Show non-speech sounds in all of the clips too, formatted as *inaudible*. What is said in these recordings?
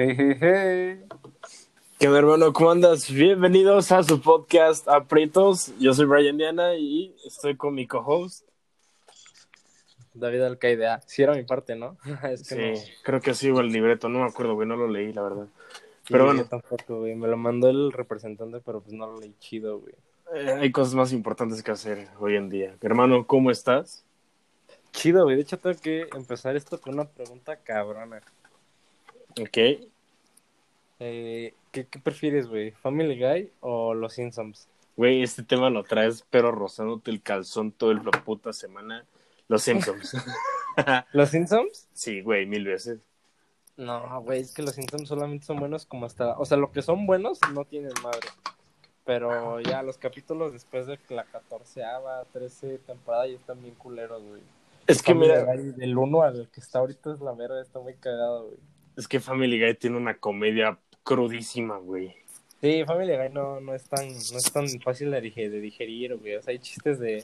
Hey, hey, hey. ¿Qué onda, hermano? ¿Cómo andas? Bienvenidos a su podcast Aprietos. Yo soy Brian Diana y estoy con mi co-host. David Alcaidea. Sí era mi parte, ¿no? *laughs* es que sí, creo que sí, el libreto. No me acuerdo, güey. No lo leí, la verdad. pero bueno. tampoco, güey. Me lo mandó el representante, pero pues no lo leí chido, güey. Eh, hay cosas más importantes que hacer hoy en día. Hermano, ¿cómo estás? Chido, güey. De hecho, tengo que empezar esto con una pregunta cabrona. Ok. Eh, ¿qué, prefieres, güey? ¿Family Guy o Los Simpsons? Güey, este tema lo traes, pero rozándote el calzón toda la puta semana. Los Simpsons. *laughs* ¿Los Simpsons? Sí, güey, mil veces. No, güey, es que los Simpsons solamente son buenos como hasta... O sea, lo que son buenos no tienen madre. Pero ya los capítulos después de la catorceava, trece temporada ya están bien culeros, güey. Es que mira... Del uno al que está ahorita es la verga, está muy cagado, güey. Es que Family Guy tiene una comedia crudísima, güey. Sí, Family Guy no, no, es, tan, no es tan fácil de digerir, güey. O sea, hay chistes de...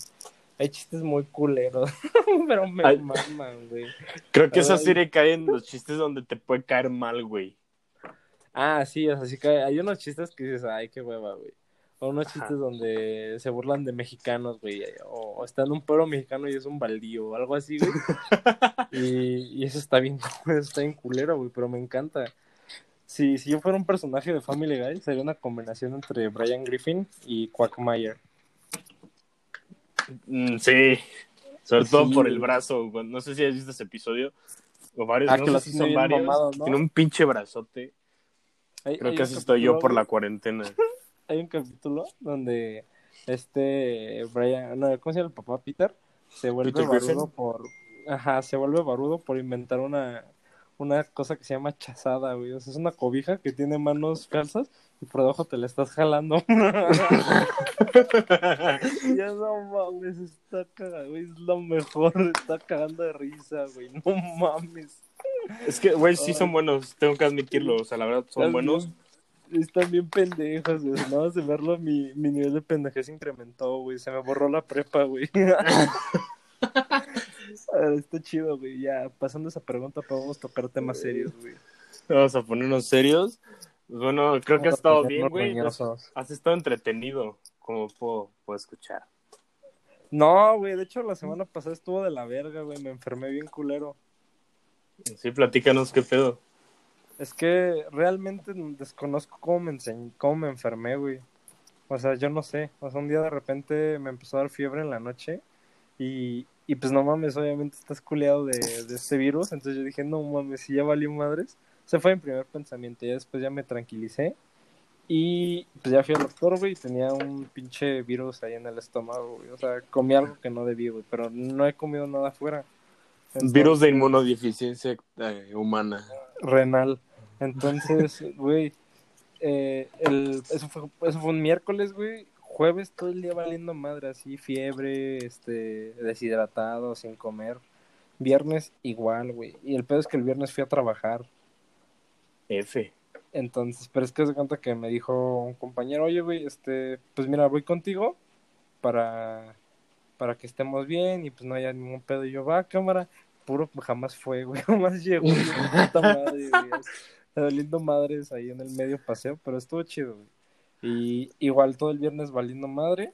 Hay chistes muy culeros, *laughs* pero me maman, güey. Creo que esa serie cae en los chistes donde te puede caer mal, güey. Ah, sí, o sea, sí cae. Hay unos chistes que dices, ay, qué hueva, güey. O unos chistes donde se burlan de mexicanos, güey. O, está en un pueblo mexicano y es un baldío o algo así, güey. *laughs* y, y, eso está bien, *laughs* está bien culero, güey, pero me encanta. Si, si yo fuera un personaje de Family Guy, sería una combinación entre Brian Griffin y Quackmayer. Mm, sí, sobre todo por el brazo. No sé si has visto ese episodio. O varios, ah, no sé si son varios. Tiene un pinche brazote. Creo que así estoy yo por la cuarentena *laughs* hay un capítulo donde este Brian, no, ¿cómo se llama el papá? Peter, se vuelve barudo por, ajá, se vuelve barudo por inventar una, una cosa que se llama chazada, güey. O sea, es una cobija que tiene manos calzas y por debajo te la estás jalando. *laughs* ya no mames, está cagado, güey. Es lo mejor, está cagando de risa, güey. No mames. Es que, güey, sí son buenos, tengo que admitirlo. O sea, la verdad, son buenos están bien pendejas, güey. Nada más de verlo, mi, mi nivel de pendejez incrementó, güey. Se me borró la prepa, güey. *laughs* está chido, güey. Ya, pasando esa pregunta, podemos tocar temas serios, güey. Vamos a ponernos serios. Bueno, creo que ha estado bien, güey. Has estado entretenido, como puedo, puedo escuchar. No, güey, de hecho la semana pasada estuvo de la verga, güey. Me enfermé bien culero. Sí, platícanos qué pedo. Es que realmente desconozco cómo me enseñé, cómo me enfermé, güey. O sea, yo no sé. O sea, un día de repente me empezó a dar fiebre en la noche y, y pues no mames, obviamente estás culeado de, de este virus. Entonces yo dije, no mames, si ya valió madres. Se fue mi primer pensamiento. Y después ya me tranquilicé. Y pues ya fui al doctor, güey, y tenía un pinche virus ahí en el estómago, güey. O sea, comí algo que no debí, güey, pero no he comido nada afuera. virus de inmunodeficiencia eh, humana renal. Entonces, *laughs* güey, eh, el, eso, fue, eso fue un miércoles, güey. Jueves todo el día valiendo madre, así, fiebre, este, deshidratado, sin comer. Viernes igual, güey. Y el pedo es que el viernes fui a trabajar. F. Entonces, pero es que se cuenta que me dijo un compañero, oye, güey, este, pues mira, voy contigo para, para que estemos bien y pues no haya ningún pedo. Y yo, va, cámara puro jamás fue, güey, *laughs* jamás llegó, puta madre, güey. Lindo madres ahí en el medio paseo, pero estuvo chido, güey. Y igual todo el viernes valiendo madre,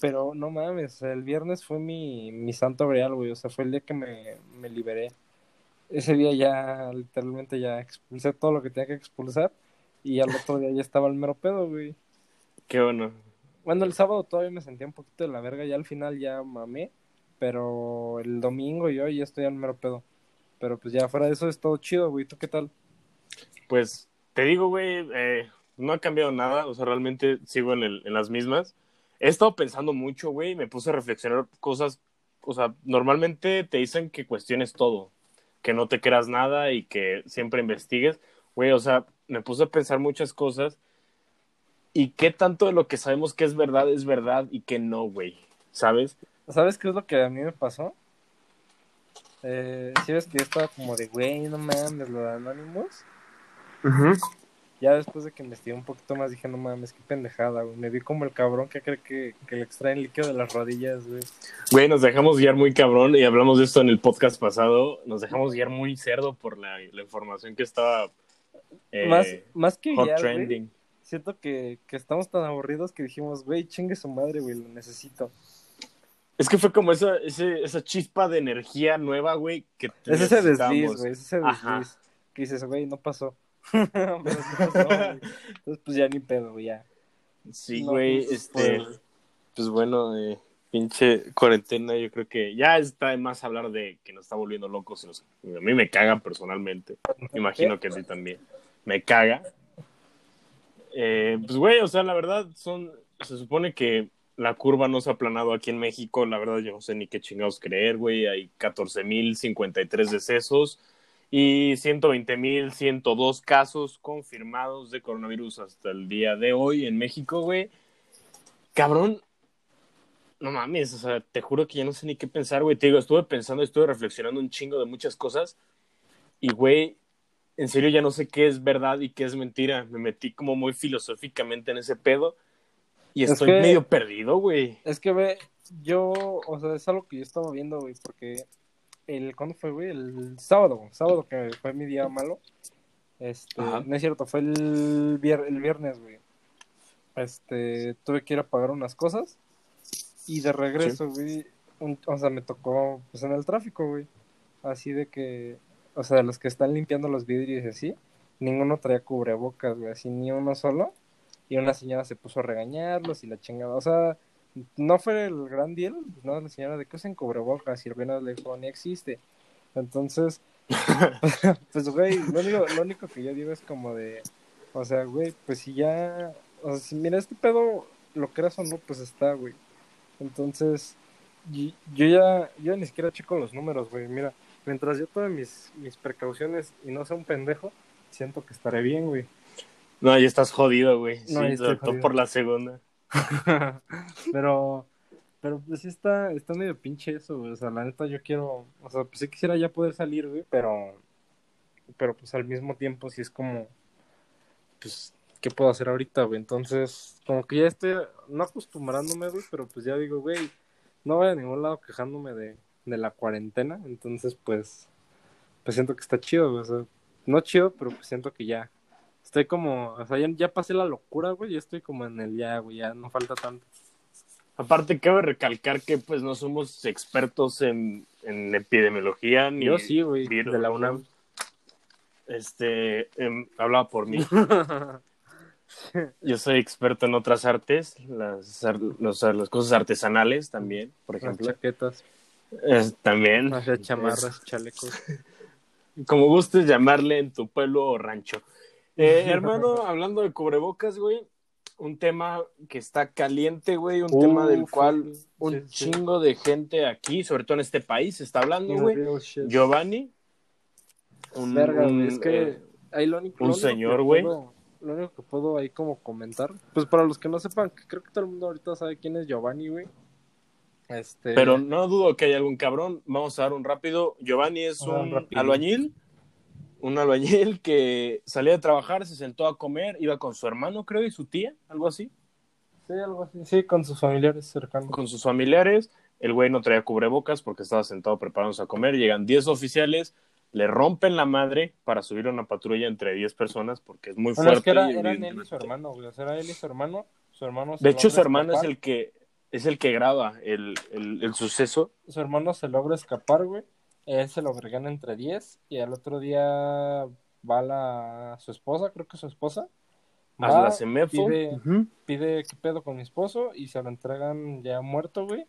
pero no mames, el viernes fue mi, mi santo real, güey, o sea, fue el día que me, me liberé. Ese día ya, literalmente ya expulsé todo lo que tenía que expulsar y al otro día ya estaba el mero pedo, güey. Qué bueno. Bueno, el sábado todavía me sentía un poquito de la verga, ya al final ya mamé pero el domingo yo ya estoy al mero pedo. Pero pues ya fuera de eso es todo chido, güey. ¿Tú qué tal? Pues te digo, güey, eh, no ha cambiado nada. O sea, realmente sigo en, el, en las mismas. He estado pensando mucho, güey. Me puse a reflexionar cosas. O sea, normalmente te dicen que cuestiones todo. Que no te creas nada y que siempre investigues. Güey, o sea, me puse a pensar muchas cosas. Y qué tanto de lo que sabemos que es verdad es verdad y que no, güey. ¿Sabes? ¿Sabes qué es lo que a mí me pasó? Eh, si ves que yo estaba como de, güey, no mames, lo de Anonymous. Ya después de que investigué un poquito más, dije, no mames, qué pendejada, güey. Me vi como el cabrón que cree que, que le extraen líquido de las rodillas, güey. Güey, nos dejamos guiar muy cabrón y hablamos de esto en el podcast pasado. Nos dejamos guiar muy cerdo por la, la información que estaba eh, más, más que hot ya, güey, trending. siento que, que estamos tan aburridos que dijimos, güey, chingue su madre, güey, lo necesito. Es que fue como esa, ese- esa chispa de energía nueva, güey, que Es ese desliz, güey, es ese Ajá. desliz. Que dices, güey, no pasó. *laughs* Pero sí pasó, güey. Entonces, pues ya ni pedo, güey, ya. Sí, No, güey, pues, este, pues- pues bueno, eh, pinche cuarentena, yo creo que ya está de más hablar de que nos está volviendo locos. y nos- a mí me caga personalmente, me imagino que a ti también. Me caga. Eh, pues güey, o sea, la verdad son, se supone que la curva no se ha aplanado aquí en México, la verdad yo no sé ni qué chingados creer, güey, hay 14.053 decesos y 120.102 casos confirmados de coronavirus hasta el día de hoy en México, güey. Cabrón, no mames, o sea, te juro que ya no sé ni qué pensar, güey. Te digo, estuve pensando, estuve reflexionando un chingo de muchas cosas y, güey, en serio ya no sé qué es verdad y qué es mentira. Me metí como muy filosóficamente en ese pedo y Es estoy que- medio perdido, güey. Es que, ve, yo, o sea, es algo que yo estaba viendo, güey, porque el, ¿cuándo fue, güey? El sábado, sábado que fue mi día malo. Este, Ajá. no es cierto, fue el, vier- el viernes, güey. Este, tuve que ir a pagar unas cosas y de regreso, güey, un- o sea, me tocó, pues, en el tráfico, güey. Así de que, o sea, los que están limpiando los vidrios y así, ninguno traía cubrebocas, güey, así ni uno solo. Y una señora se puso a regañarlos y la chingada. O sea, no fue el gran deal, ¿no? La señora de que usen cubrebocas y el güey le dijo, ni existe. Entonces, *laughs* pues, güey, lo único, lo único que yo digo es como de, o sea, güey, pues si ya, o sea, si mira, este pedo, lo creas o no, pues está, güey. Entonces, y- yo ya, yo ni siquiera checo los números, güey. Mira, mientras yo tome mis, mis precauciones y no sea un pendejo, siento que estaré bien, güey. No, ya estás jodido, güey. No, sí, estoy jodido. por la segunda. *laughs* pero, pero pues sí está, está medio pinche eso, güey. O sea, la neta yo quiero, o sea, pues sí quisiera ya poder salir, güey, pero, pero pues al mismo tiempo sí es como, pues, ¿qué puedo hacer ahorita, güey? Entonces, como que ya estoy, no acostumbrándome, güey, pero pues ya digo, güey, no voy a ningún lado quejándome de, de la cuarentena, entonces pues, pues siento que está chido, güey, o sea, no chido, pero pues siento que ya, estoy como, o sea, ya, ya pasé la locura, güey, ya estoy como en el ya, güey, ya no falta tanto. Aparte, cabe recalcar que pues no somos expertos en, en epidemiología ni Yo sí, güey, virus, de la UNAM. Este, em, hablaba por mí. *laughs* Yo soy experto en otras artes, las, los- las cosas artesanales también, por Las ejemplo. chaquetas, Es- también. las chamarras, chalecos. *laughs* Como gustes llamarle en tu pueblo o rancho. Eh, *laughs* hermano, hablando de cubrebocas, güey, un tema que está caliente, güey, un tema del cual un sí. chingo de gente aquí, sobre todo en este país, está hablando, güey. Giovanni. Un, Verga, güey, un, es que eh, ahí lo único, un lo único señor, güey. Lo único que puedo ahí como comentar, pues para los que no sepan, creo que todo el mundo ahorita sabe quién es Giovanni, güey. Este, Pero no dudo que haya algún cabrón. Vamos a dar un rápido. Giovanni es Ah, un rápido. albañil. Un albañil que salía de trabajar, se sentó a comer, iba con su hermano, creo, y su tía, algo así, sí, algo así, sí, con sus familiares cercanos. con sus familiares. El güey no traía cubrebocas porque estaba sentado preparándose a comer. Llegan 10 oficiales, le rompen la madre para subir a una patrulla entre 10 personas porque es muy Bueno, es fuerte. que era, eran él y su hermano, güey, era él y su hermano, su hermano De hecho, su hermano es el que es el que graba el, el, el suceso. su hermano se logra escapar, güey. Él se lo vergan entre 10 y al otro día va la su esposa, creo que su esposa. A va, la Semefo. pide, pide qué pedo con mi esposo y se lo entregan ya muerto, güey.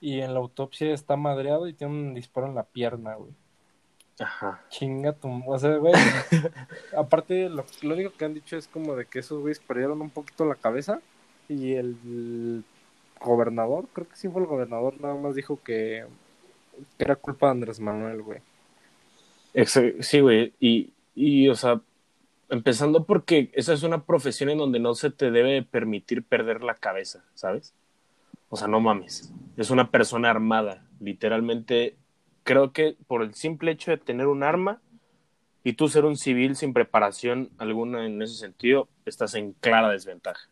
Y en la autopsia está madreado y tiene un disparo en la pierna, güey. Ajá. Chinga tu... O sea, güey. *laughs* aparte, lo, lo único que han dicho es como de que esos güeyes perdieron un poquito la cabeza. Y el, gobernador, creo que sí fue el gobernador, nada más dijo que, que era culpa de Andrés Manuel, güey. Sí, güey. Y, y, o sea, empezando porque esa es una profesión en donde no se te debe permitir perder la cabeza, ¿sabes? O sea, no mames. Es una persona armada. Literalmente, creo que por el simple hecho de tener un arma y tú ser un civil sin preparación alguna en ese sentido, estás en clara desventaja.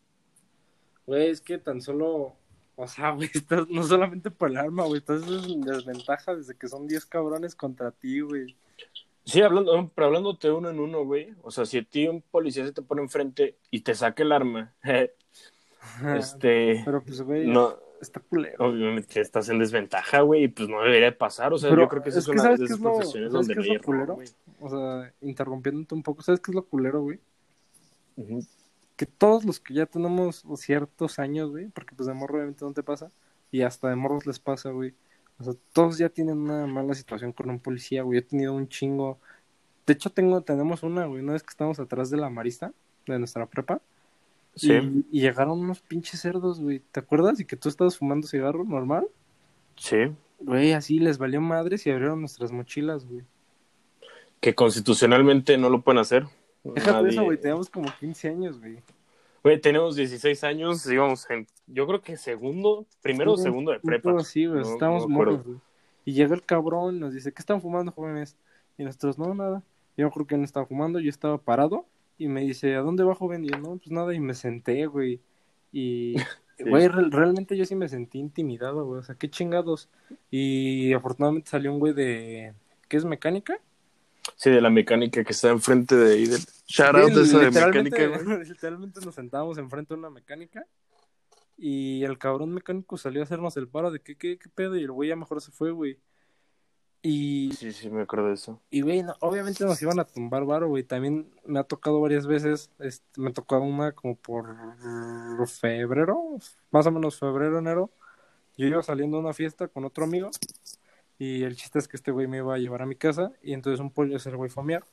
Güey, es que tan solo, o sea, güey, estás no solamente por el arma, güey, estás en desventaja desde que son 10 cabrones contra ti, güey. Sí, hablando, pero hablándote uno en uno, güey. O sea, si a ti un policía se te pone enfrente y te saca el arma, *laughs* este. *laughs* Pero pues, güey, no, está culero. obviamente estás en desventaja, güey, y pues no debería de pasar. O sea, Pero yo creo que esa es, que una ¿sabes de esas es lo- profesiones ¿sabes donde es lo culero? O sea, interrumpiéndote un poco, ¿sabes qué es lo culero, güey? Ujú. Que todos los que ya tenemos ciertos años, güey, porque pues de morro obviamente no te pasa, y hasta de morros les pasa, güey. O sea, todos ya tienen una mala situación con un policía, güey. Yo he tenido un chingo. De hecho, tengo, tenemos una, güey. Una vez que estábamos atrás de la marista, de nuestra prepa, Sí, y, y llegaron unos pinches cerdos, güey. ¿Te acuerdas? Y que tú estabas fumando cigarro normal. sí. Güey, así les valió madres y abrieron nuestras mochilas, güey. Que constitucionalmente no lo pueden hacer. Déjate eso, güey. Teníamos como 15 años, güey. Güey, tenemos 16 años, íbamos en, yo creo que segundo, primero o Sí, segundo de prepa. así, güey. No- Estábamos no morros, güey. Y llega el cabrón y nos dice, ¿qué están fumando, jóvenes? Y nosotros, no, nada. Yo creo que no estaba fumando, yo estaba parado. Y me dice, ¿a dónde va, joven? Y yo, no, pues nada. Y me senté, güey. Y, *laughs* Sí. güey, re- realmente yo sí me sentí intimidado, güey. O sea, qué chingados. Y afortunadamente salió un güey de, ¿qué es mecánica? Sí, de la mecánica que está enfrente de ahí. Del... Shout out de esa de mecánica, güey. *laughs* literalmente nos sentábamos enfrente de una mecánica y el cabrón mecánico salió a hacernos el paro de que qué, qué pedo y el güey ya mejor se fue, güey. Y, Sí, sí, me acuerdo de eso. y güey, no, obviamente nos iban a tumbar varo, güey. También me ha tocado varias veces, este, me tocó una como por febrero, más o menos febrero, enero. Yo iba saliendo a una fiesta con otro amigo y el chiste es que este güey me iba a llevar a mi casa y entonces un policía, el güey fue a miar.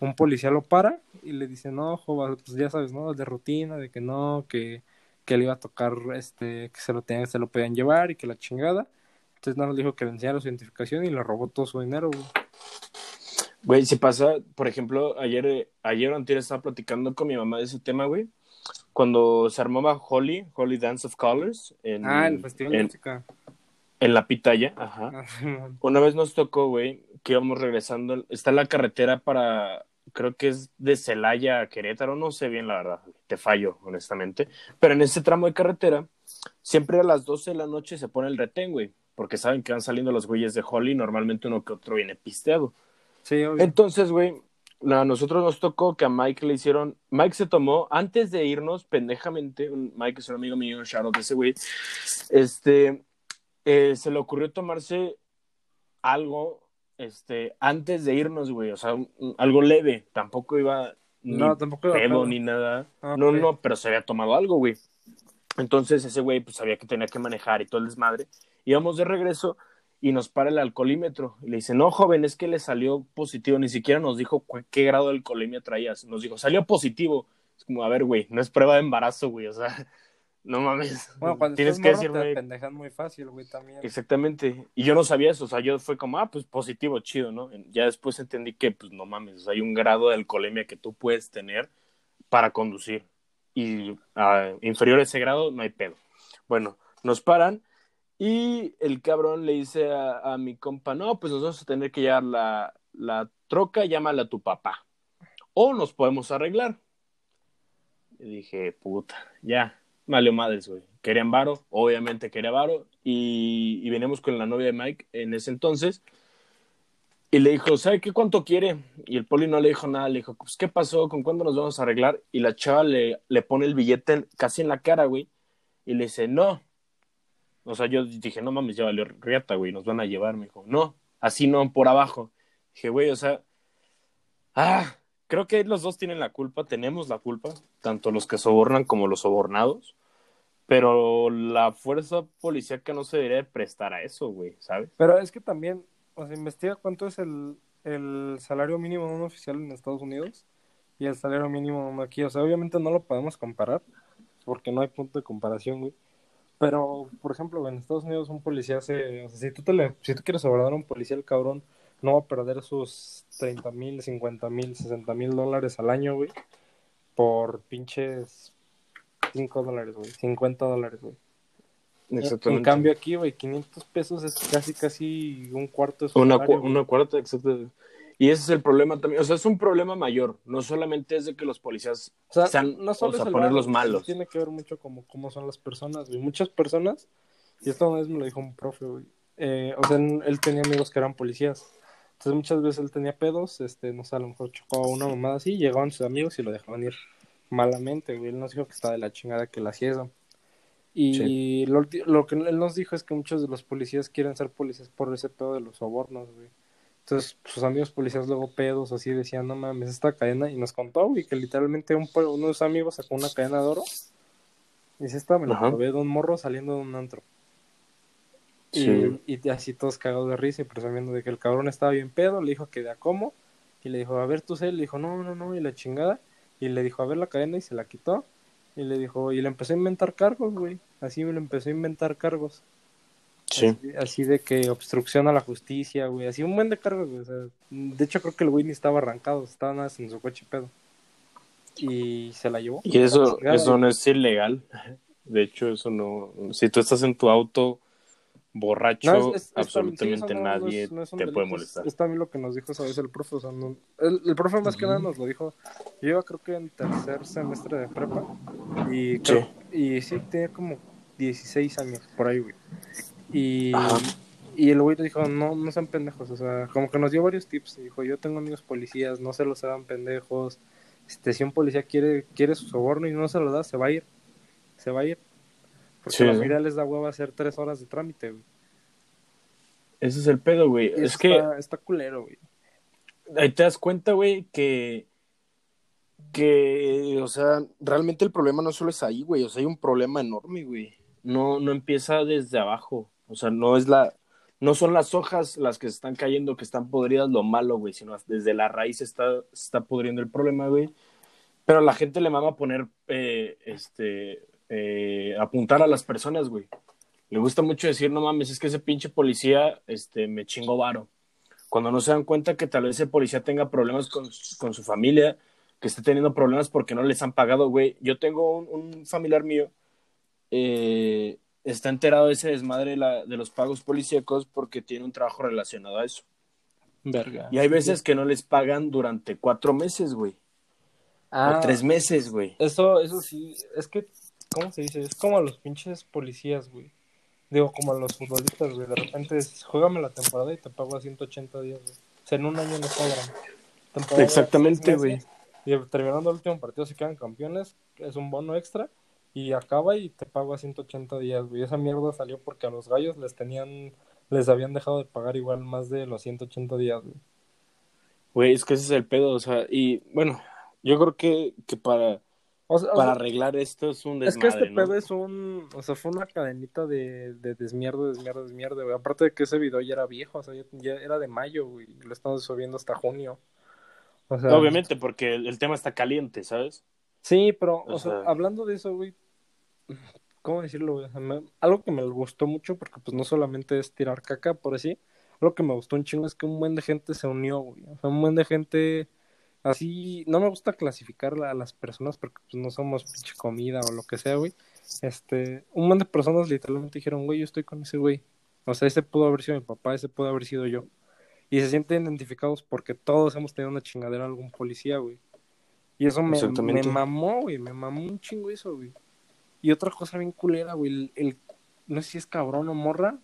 Un policía lo para y le dice, no, pues ya sabes, ¿no? De rutina, de que no, que, que le iba a tocar, este, que se lo tenían, se lo podían llevar y que la chingada. Entonces nada, le dijo que le enseñara su identificación y le robó todo su dinero, güey. Güey, si pasa, por ejemplo, ayer, ayer o antier estaba platicando con mi mamá de ese tema, güey. Cuando se armaba Holly, Holly Dance of Colors, en, Ah, el festival de en, música. En la pitaya, *laughs* ajá. Una vez nos tocó, güey, que íbamos regresando. Está la carretera para, creo que es de Celaya a Querétaro, no sé bien la verdad, te fallo, honestamente. Pero en ese tramo de carretera, siempre a las 12 de la noche se pone el retén, güey, porque saben que van saliendo los güeyes de Holly, normalmente uno que otro viene pisteado. Sí, obvio. Entonces, güey, a nosotros nos tocó que a Mike le hicieron. Mike se tomó, antes de irnos, pendejamente, Mike es un amigo mío, shout out de ese güey, este, eh, se le ocurrió tomarse algo, este, antes de irnos, güey, o sea, un- un- algo leve, tampoco iba ni No, tampoco iba pedo ni nada. Ah, No, no, pero se había tomado algo, güey. Entonces ese güey pues sabía que tenía que manejar y todo el desmadre. Íbamos de regreso y nos para el alcoholímetro. Y le dice, no, joven, es que le salió positivo. Ni siquiera nos dijo qué grado de alcoholemia traías. Nos dijo, salió positivo. Es como, a ver, güey, no es prueba de embarazo, güey. O sea, no mames. Bueno, cuando Tienes que morro te decirme pendejan muy fácil, güey, también. exactamente. Y yo no sabía eso. O sea, yo fue como, ah, pues positivo, chido, ¿no? Ya después entendí que, pues no mames, o sea, hay un grado de alcoholemia que tú puedes tener para conducir. Y ah, inferior a ese grado, no hay pedo. Bueno, nos paran y el cabrón le dice a, a mi compa, no, pues nos vamos a tener que llevar la, la troca, llámala a tu papá. O nos podemos arreglar. Y dije, puta, ya, valió madres, güey. Querían varo, obviamente quería varo. Y, y venimos con la novia de Mike en ese entonces. Y le dijo, ¿sabe qué cuánto quiere? Y el poli no le dijo nada, le dijo, pues, ¿qué pasó? ¿Con cuándo nos vamos a arreglar? Y la chava le, le pone el billete casi en la cara, güey. Y le dice, no. O sea, yo dije, no mames, ya valió riata, güey, nos van a llevar. Me dijo, no, así no, por abajo. Dije, güey, o sea, ah, creo que los dos tienen la culpa, tenemos la culpa, tanto los que sobornan como los sobornados. Pero la fuerza policíaca no se debería de prestar a eso, güey, ¿sabes? Pero es que también, o sea, investiga cuánto es el, el salario mínimo de un oficial en Estados Unidos y el salario mínimo aquí. O sea, obviamente no lo podemos comparar porque no hay punto de comparación, güey. Pero, por ejemplo, en Estados Unidos un policía se... O sea, si tú, te le, si tú quieres abordar a un policía, el cabrón no va a perder sus 30 mil, 50 mil, 60 mil dólares al año, güey, por pinches 5 dólares, güey, 50 dólares, güey. En cambio aquí, güey, 500 pesos es casi, casi un cuarto de su Una, salario, cu- una cuarta, exacto. Y ese es el problema también. O sea, es un problema mayor. No solamente es de que los policías O sea, sean, no solo o sea, ponerlos malos. Tiene que ver mucho como cómo son las personas, güey. Muchas personas, y esto una vez me lo dijo un profe, güey. eh, o sea, él tenía amigos que eran policías. Entonces muchas veces él tenía pedos, este, no sé, a lo mejor chocó a una mamada así, llegaban sus amigos y lo dejaban ir malamente, güey. Él nos dijo que estaba de la chingada que la hacía eso. Y Sí. lo, lo que él nos dijo es que muchos de los policías quieren ser policías por ese pedo de los sobornos, güey. Entonces, sus amigos policías luego pedos así decían, no mames, esta cadena, y nos contó, güey, que literalmente un, uno de sus amigos sacó una cadena de oro, y dice, esta me la probé de un morro saliendo de un antro. Sí. Y, y así todos cagados de risa y presumiendo de que el cabrón estaba bien pedo, le dijo que de a cómo, y le dijo, a ver tú sé, le dijo, no, no, no, y la chingada, y le dijo, a ver la cadena, y se la quitó, y le dijo, y le empezó a inventar cargos, güey, así me lo empezó a inventar cargos. Sí. Así, así de que obstrucción a la justicia, güey. Así un buen de cargos, güey. O sea, de hecho, creo que el güey ni estaba arrancado. Estaba nada en su coche pedo. Y se la llevó. Y eso, chingada, eso güey. no es ilegal. De hecho, eso no. Si tú estás en tu auto borracho, No, es- es- es también- absolutamente sí, no- nadie es- no es un te puede molestar. Es, también lo que nos dijo esa vez el profe. O sea, no- el, el profe más que nada nos lo dijo. Yo iba creo que en tercer semestre de prepa. Y, creo- y sí, tenía como 16 años por ahí, güey. Y, Ajá. y el güey dijo, no, no sean pendejos. O sea, como que nos dio varios tips. Dijo, yo tengo amigos policías, no se los hagan pendejos. Este, si un policía quiere, quiere su soborno y no se lo da, se va a ir. Se va a ir. Porque Sí, la mayoría les da hueva hacer tres horas de trámite, güey. Ese es el pedo, güey. Y Es que está, culero, güey. ahí te das cuenta, güey, que. Que, o sea, realmente el problema no solo es ahí, güey. O sea, hay un problema enorme, güey. No, no empieza desde abajo. O sea, no es la. No son las hojas las que se están cayendo, que están podridas lo malo, güey, sino desde la raíz está, se está pudriendo el problema, güey. Pero a la gente le mama poner, eh, este, eh, apuntar a las personas, güey. Le gusta mucho decir, no mames, es que ese pinche policía, este, me chingo varo. Cuando no se dan cuenta que tal vez ese policía tenga problemas con, con su familia, que esté teniendo problemas porque no les han pagado, güey. Yo tengo un, un familiar mío, eh, está enterado de ese desmadre de, la- de los pagos policíacos porque tiene un trabajo relacionado a eso. Verga. Y hay veces que no les pagan durante cuatro meses, güey. Ah, o tres meses, güey. Eso, eso sí, es que, ¿cómo se dice? Es como a los pinches policías, güey. Digo, como a los futbolistas, güey. De repente, es, juégame la temporada y te pago a 180 días, güey. O sea, en un año no cobran. Temporada Exactamente, güey. Y terminando el último partido, se quedan campeones. Es un bono extra. Y acaba y te pago a 180 días, güey. Esa mierda salió porque a los gallos les tenían, les habían dejado de pagar igual más de los 180 días, güey. Güey, es que ese es el pedo, o sea, y bueno, yo creo que, que para, O sea, o para sea, arreglar esto es un Es desmadre, que este ¿no? pedo es un, o sea, fue una cadenita de, de desmierda, desmierda, desmierda, güey. Aparte de que ese video ya era viejo, o sea, ya, ya era de mayo, güey. y Lo estamos subiendo hasta junio. O sea, Obviamente, porque el, el tema está caliente, ¿sabes? Sí, pero, o, O sea, sea- hablando de eso, güey, ¿cómo decirlo, güey? Me- algo que me gustó mucho, porque pues no solamente es tirar caca, por así, algo que me gustó un chingo es que un buen de gente se unió, güey. O sea, un buen de gente, así, no me gusta clasificar a las personas porque pues no somos pinche comida o lo que sea, güey. Este, un buen de personas literalmente dijeron, güey, yo estoy con ese güey. O sea, ese pudo haber sido mi papá, ese pudo haber sido yo. Y se sienten identificados porque todos hemos tenido una chingadera a algún policía, güey. Y eso me, me mamó, güey, me mamó un chingo eso, güey. Y otra cosa bien culera, güey, el, el- no sé si es cabrón o morra,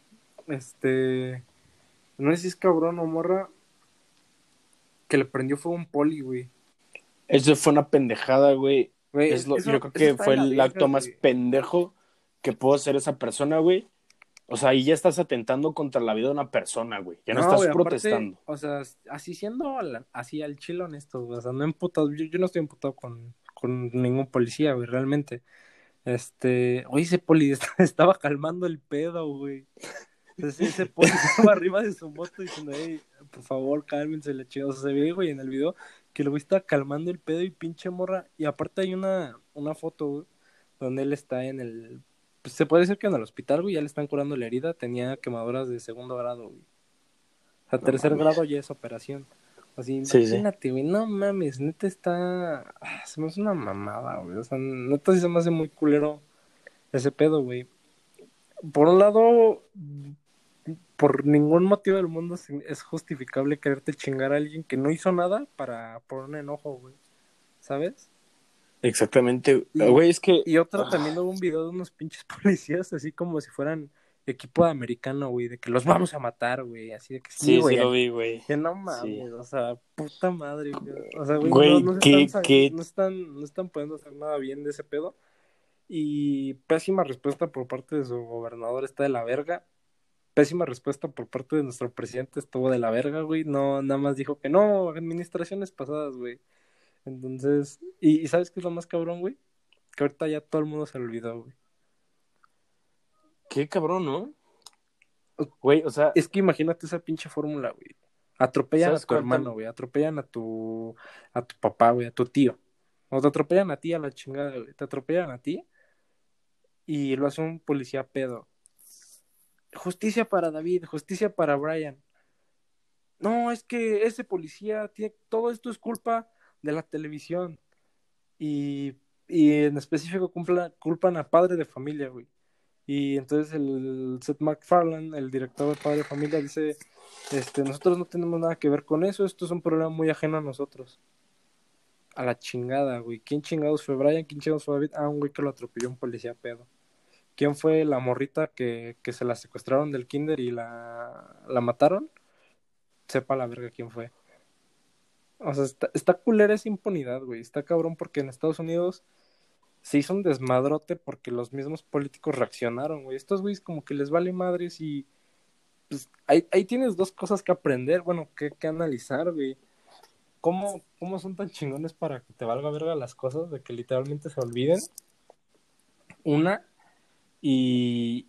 este, no sé si es cabrón o morra, que le prendió fuego a un poli, güey. Eso fue una pendejada, güey. Güey, Es lo- eso- yo creo que fue el acto más pendejo que pudo hacer esa persona, güey. O sea, ahí ya estás atentando contra la vida de una persona, güey. Ya no, estás güey, aparte, protestando. o sea, así siendo así al chilo honesto, güey, o sea, no emputado, yo, yo no estoy emputado con, con ningún policía, güey, realmente. Este, oye, ese poli *laughs* estaba calmando el pedo, güey. Entonces, ese poli estaba arriba de su moto diciendo, hey, por favor, cálmense la chingada. O sea, se ve, güey, en el video que el güey está calmando el pedo y pinche morra. Y aparte hay una, una foto, güey, donde él está en el, pues se puede decir que en el hospital, güey, ya le están curando la herida, tenía quemaduras de segundo grado, güey. O sea, tercer grado ya es operación. Así, Sí, sí. imagínate, güey, no mames, neta está, ah, se me hace una mamada, güey. O sea, neta sí se me hace muy culero ese pedo, güey. Por un lado, por ningún motivo del mundo es- justificable quererte chingar a alguien que no hizo nada para por un enojo, güey. ¿Sabes? Exactamente. Y- Güey, es que. Y otra Ah. también hubo un video de unos pinches *laughs* policías, así como si fueran equipo de americano, güey, de que los vamos a matar, güey, así de que Sí, sí, güey. lo vi, güey. Que no mames, o sea, puta madre, güey. O sea, güey, Güey, no, no, están, qué- no están, no están pudiendo hacer nada bien de ese pedo. Y pésima respuesta por parte de su gobernador, está de la verga. Pésima respuesta por parte de nuestro presidente, estuvo de la verga, güey. No, nada más dijo que no, administraciones pasadas, güey. Entonces, y, y ¿sabes qué es lo más cabrón, güey? Que ahorita ya todo el mundo se lo olvidó, güey. Qué cabrón, ¿no? Güey, o sea, Es que imagínate esa pinche fórmula, güey. Atropellan a ¿Sabes tu hermano, güey. Atropellan a tu, a tu papá, güey, a tu tío. O te atropellan a ti a la chingada, güey. Te atropellan a ti y lo hace un policía pedo. Justicia para David, justicia para Brian. No, es que ese policía tiene, todo esto es culpa de la televisión. Y, y en específico culpan a padre de familia, güey. Y entonces el Seth MacFarlane, el director de Padre de Familia, dice, este, nosotros no tenemos nada que ver con eso, esto es un problema muy ajeno a nosotros. A la chingada, güey. ¿Quién chingados fue Brian? ¿Quién chingados fue David? Ah, un güey que lo atropelló un policía pedo. ¿Quién fue la morrita que, que se la secuestraron del kinder y la, la mataron? Sepa la verga quién fue. O sea, está, está culera esa impunidad, güey. Está cabrón porque en Estados Unidos se hizo un desmadrote porque los mismos políticos reaccionaron, güey. Estos güeyes como que les vale madres y pues ahí, ahí tienes dos cosas que aprender, bueno, que, que analizar, güey. ¿Cómo, ¿Cómo son tan chingones para que te valga verga las cosas, de que literalmente se olviden? Una, y,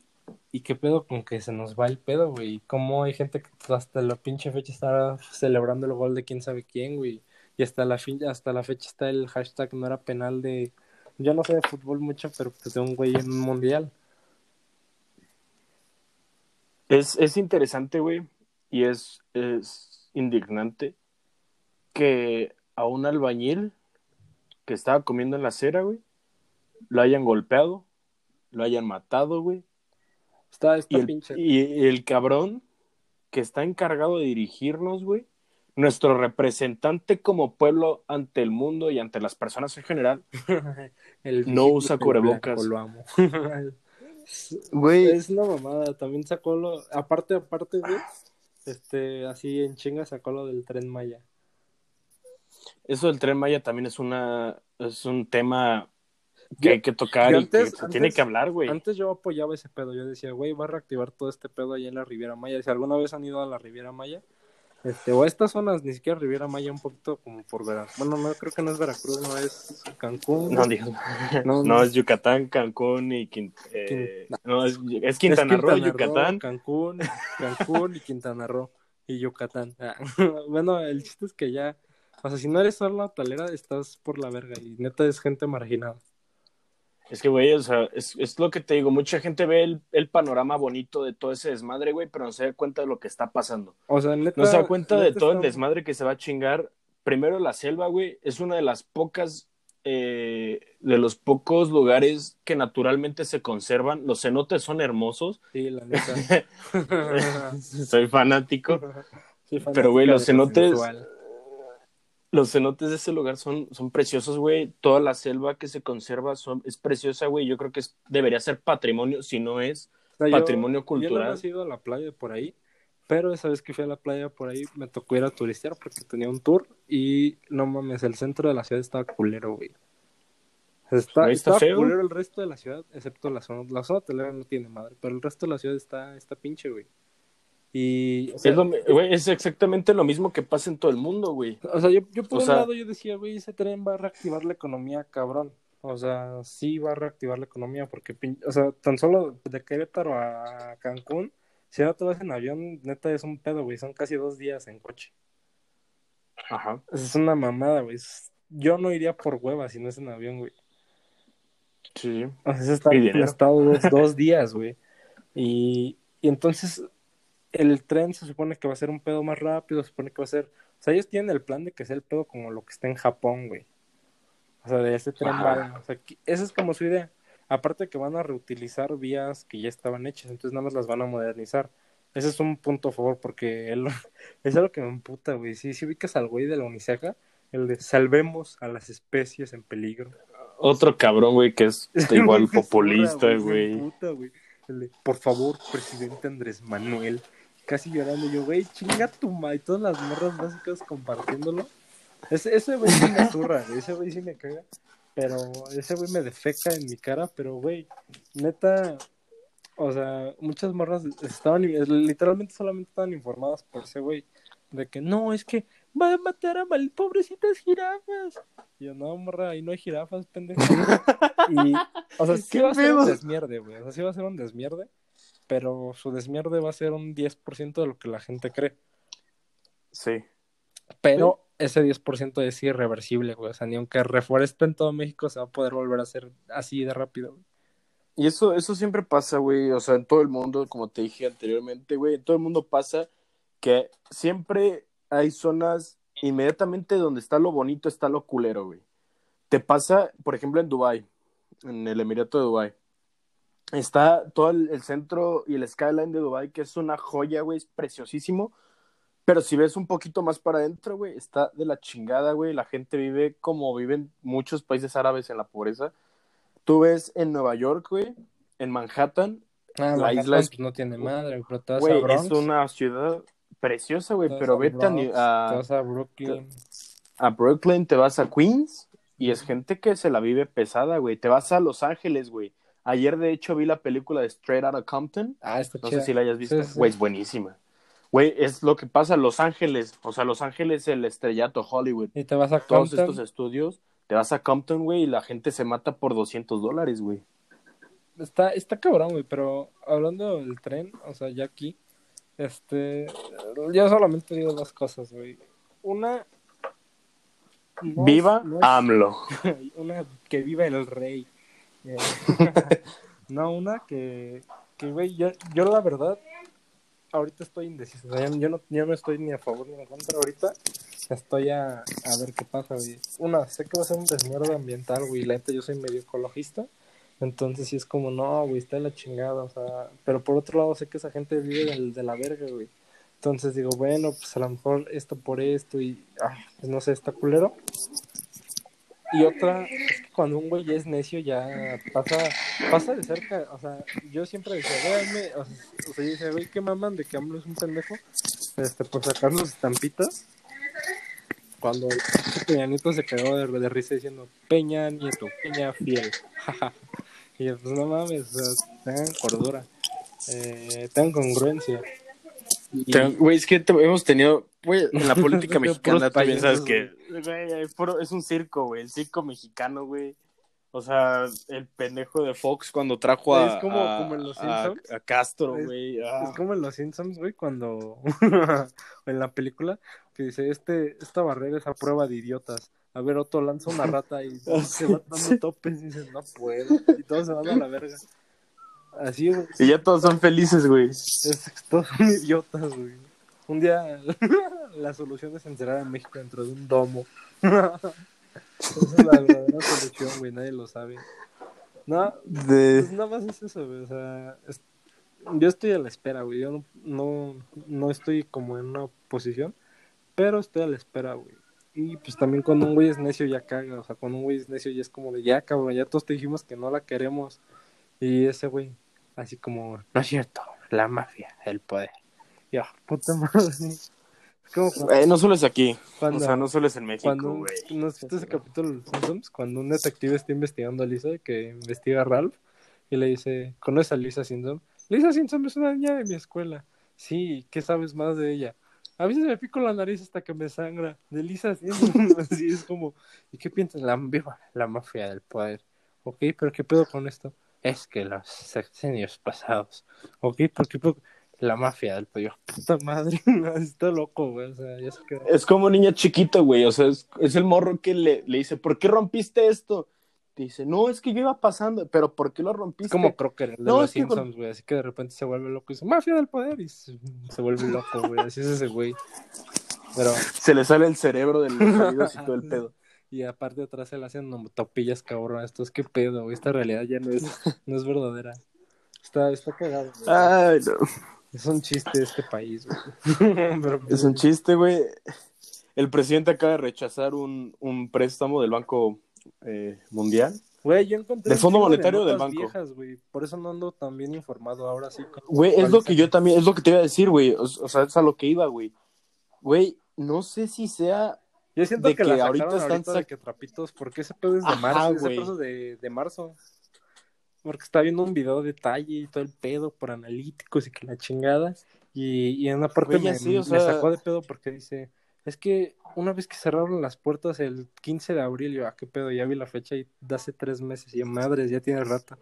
y qué pedo con que se nos va el pedo, güey. Cómo hay gente que hasta la pinche fecha está celebrando el gol de quién sabe quién, güey. Y hasta la, fin, hasta la fecha está el hashtag no era penal de... Yo no sé de fútbol mucho, pero pues de un güey en un mundial. es, es interesante, güey, y es, es indignante que a un albañil que estaba comiendo en la acera, güey, lo hayan golpeado, lo hayan matado, güey, Está, está y el, pinche. y el cabrón que está encargado de dirigirnos, güey, nuestro representante como pueblo ante el mundo y ante las personas en general, *laughs* El no usa cubrebocas. blanco, Lo amo. *laughs* güey, Es una mamada. También sacó lo. Aparte, aparte, güey. Este, así en chinga sacó lo del tren Maya. eso del tren Maya también es una es un tema que hay que tocar y antes- que se tiene que hablar, güey. Antes yo apoyaba ese pedo. Yo decía, güey, va a reactivar todo este pedo allá en la Riviera Maya. Si alguna vez han ido a la Riviera Maya, este, o a estas zonas, ni siquiera Riviera Maya, un poquito como por Veracruz. Bueno, no, creo que no es Veracruz, no es Cancún. No, Dios. No, No, no. es Yucatán, Cancún y Quin- eh, no, es, es Es Quintana, Roo, Quintana Yucatán. Cancún, Cancún y Quintana Roo y Yucatán. Ah, *laughs* bueno, el chiste es que ya, o sea, si no eres solo hotelera, estás por la verga y neta es gente marginada. Es que, güey, o sea, es, es lo que te digo. Mucha gente ve el, el panorama bonito de todo ese desmadre, güey, pero no se da cuenta de lo que está pasando. O sea, neta. No se da cuenta de todo el desmadre que se va a chingar. Primero, la selva, güey, es una de las pocas, eh, de los pocos lugares que naturalmente se conservan. Los cenotes son hermosos. Sí, la neta. *laughs* Soy fanático. *laughs* Sí, Pero, güey, los cenotes- sensual. Los cenotes de ese lugar son, son preciosos, güey. Toda la selva que se conserva son, es preciosa, güey. Yo creo que es, debería ser patrimonio, si no es O sea, yo- patrimonio Yo cultural. no he ido a la playa por ahí, pero esa vez que fui a la playa por ahí me tocó ir a turistear porque tenía un tour y no mames, el centro de la ciudad estaba culero, güey. Está, está feo. culero el resto de la ciudad, excepto la zona. La zona hotelera no tiene madre, pero el resto de la ciudad está, está pinche, güey. Y, o sea, es, lo güey, es exactamente lo mismo que pasa en todo el mundo, güey. o sea, yo, yo por o un sea- lado yo decía, güey, ese tren va a reactivar la economía, cabrón. O sea, sí va a reactivar la economía porque, o sea, tan solo de Querétaro a Cancún, si no te vas en avión, neta es un pedo, güey, son casi dos días en coche. Ajá. Es una mamada, güey. Yo no iría por hueva si no es en avión, güey. Sí. O sea, es estar Y en dinero. estado dos, *laughs* dos días, güey. Y, y entonces el tren se supone que va a ser un pedo más rápido, se supone que va a ser... O sea, ellos tienen el plan de que sea el pedo como lo que está en Japón, güey. O sea, de ese tren bala. O sea, que- esa es como su idea. Aparte que van a reutilizar vías que ya estaban hechas, entonces nada más las van a modernizar. Ese es un punto a favor porque él, *laughs* es algo que me emputa, güey. Si, si ubicas al güey de la Uniceja, el de salvemos a las especies en peligro. Otro cabrón, güey, que es *laughs* igual populista, güey. emputa, güey. el de, por favor, presidente Andrés Manuel. Casi llorando yo, güey, chinga tu madre. Y todas las morras básicas compartiéndolo. Ese, ese güey sí me zurra. Ese güey sí me caga. Pero ese güey me defeca en mi cara. Pero, güey, neta, o sea, muchas morras estaban, literalmente solamente estaban informadas por ese güey. De que no, es que va a matar a mal pobrecitas jirafas. Y yo, no, morra, ahí no hay jirafas, pendejo. *laughs* y, o sea, sí va a ser un desmierde, güey. O sea, sí va a ser un desmierde. Pero su desmierde va a ser un 10% de lo que la gente cree. Sí. Pero ese 10% es irreversible, güey. O sea, ni aunque reforeste en todo México se va a poder volver a hacer así de rápido. Y eso, eso siempre pasa, güey. O sea, en todo el mundo, como te dije anteriormente, güey, en todo el mundo pasa que siempre hay zonas inmediatamente donde está lo bonito, está lo culero, güey. Te pasa, por ejemplo, en Dubai, en el Emirato de Dubai. Está todo el, centro y el skyline de Dubai, que es una joya, güey, es preciosísimo. Pero si ves un poquito más para adentro, güey, está de la chingada, güey. La gente vive como viven muchos países árabes en la pobreza. Tú ves en Nueva York, güey, en Manhattan. Ah, la isla es... Pues, no tiene madre, pero güey, es una ciudad preciosa, güey, pero vete a, a, Brooklyn. A Brooklyn, te vas a Queens y es gente que se la vive pesada, güey. Te vas a Los Ángeles, güey. Ayer, de hecho, vi la película de Straight Outta Compton. Ah, está No sé si la hayas visto. Güey, es buenísima. Güey, es lo que pasa Los Ángeles. O sea, Los Ángeles, el estrellato Hollywood. Y te vas a Compton. Todos estos estudios. Te vas a Compton, güey, y la gente se mata por 200 dólares, güey. Está, está cabrón, güey, pero hablando del tren, o sea, ya aquí, este, yo solamente digo dos cosas, güey. Una... viva AMLO. *laughs* Una, que viva el rey. Eh, *laughs* no, una que, que güey, yo, yo la verdad, ahorita estoy indeciso. yo, no, yo no estoy ni a favor ni en contra ahorita. Estoy a, a ver qué pasa, güey. Una, sé que va a ser un desmierdo ambiental, güey. La neta, yo soy medio ecologista. Entonces sí es como, no, güey, está de la chingada, o sea, pero por otro lado sé que esa gente vive del, de la verga, güey. Entonces digo, bueno, pues a lo mejor esto por esto y, ah, pues no sé, está culero. Y otra, es que cuando un güey es necio ya pasa, pasa de cerca, o sea, yo siempre decía, véanme, o sea, o sea yo decía, güey, qué maman de que AMLO es un pendejo, este, por sacar las estampitas. Cuando Peña Nieto se quedó de, de risa diciendo, Peña Nieto, Peña Fiel, *laughs* jaja. Y pues no mames, tengan cordura, eh, tengan congruencia. Güey, es que hemos tenido, güey, en la política *laughs* mexicana también sabes que, es un circo, güey, el circo mexicano, güey. O sea, el pendejo de Fox cuando trajo a, es como, como en los Simpsons. A, Castro, güey. Es, ah. como en los Simpsons, güey, cuando *laughs* en la película que dice, este, esta barrera es a prueba de idiotas a ver, Otto lanza una *laughs* rata y se va dando topes y dice, no puedo. Y todos se van a la verga. Así, güey. Y ya todos son felices, güey. todos son *laughs* idiotas, güey. Un día *laughs* la solución es encerrar a México dentro de un domo. *laughs* Esa es la verdadera solución, güey. Nadie lo sabe. No, de... pues nada más es eso, güey. O sea, yo estoy a la espera, güey. Yo no, no, no estoy como en una posición, pero estoy a la espera, güey. Y pues también cuando un güey es necio ya caga, o sea, cuando un güey es necio ya es como de ya cabrón, ya todos te dijimos que no la queremos. Y ese güey, así como, no es cierto, la mafia, el poder. Ya, puta madre. Eh, no solo es aquí, o sea, no solo es en México, güey. ¿No has visto ese capítulo de Simpsons? Cuando un detective está investigando a Lisa, que investiga a Ralph, y le dice, ¿conoces a Lisa Simpson? Lisa Simpson es una niña de mi escuela. Sí, ¿qué sabes más de ella? A veces me pico la nariz hasta que me sangra. De lisa *laughs* así, es como, ¿y qué piensas? La, la mafia del poder. Ok, pero ¿qué pedo con esto? Es que los sexenios pasados. Ok, pero ¿qué pedo? La mafia del poder. Puta madre, *laughs* está loco, güey. O sea, ya se queda. Es como niña chiquito, güey. O sea, es, es el morro que le, le dice, ¿por qué rompiste esto? dice, no, es que yo iba pasando, pero ¿por qué lo rompiste? Es como Crocker, de no, los Simpsons, güey, así que de repente se vuelve loco y dice, mafia del poder, y se, vuelve loco, güey, así es ese güey. Pero... Se le sale el cerebro de los *laughs* oídos y todo el pedo. Y aparte atrás se le hacen topillas, cabrón, esto es que pedo, güey, esta realidad ya no es, no es verdadera. Está, está cagado, güey. Ay, no. Es un chiste este país, güey. *laughs* es un chiste, güey. El presidente acaba de rechazar un, un préstamo del Banco eh, mundial Güey, yo encontré ¿Del Fondo de Monetario del banco? viejas, güey. Por eso no ando tan bien informado ahora sí. Güey, es lo que yo también, es lo que te iba a decir, güey. O, o sea, es a lo que iba, güey. Güey, no sé si sea. Yo siento de que, que la ahorita están ahorita de que trapitos, porque ese pedo es de Ajá, marzo, ese güey. pedo es de, de marzo. Porque está viendo un video de detalle y todo el pedo por analíticos y que la chingada. Y, y en una parte ya me, sí, o me sea- sacó de pedo porque dice, es que una vez que cerraron las puertas el 15 de abril, yo, ah, qué pedo, ya vi la fecha y de hace tres meses, y yo, madres, ya tiene rato.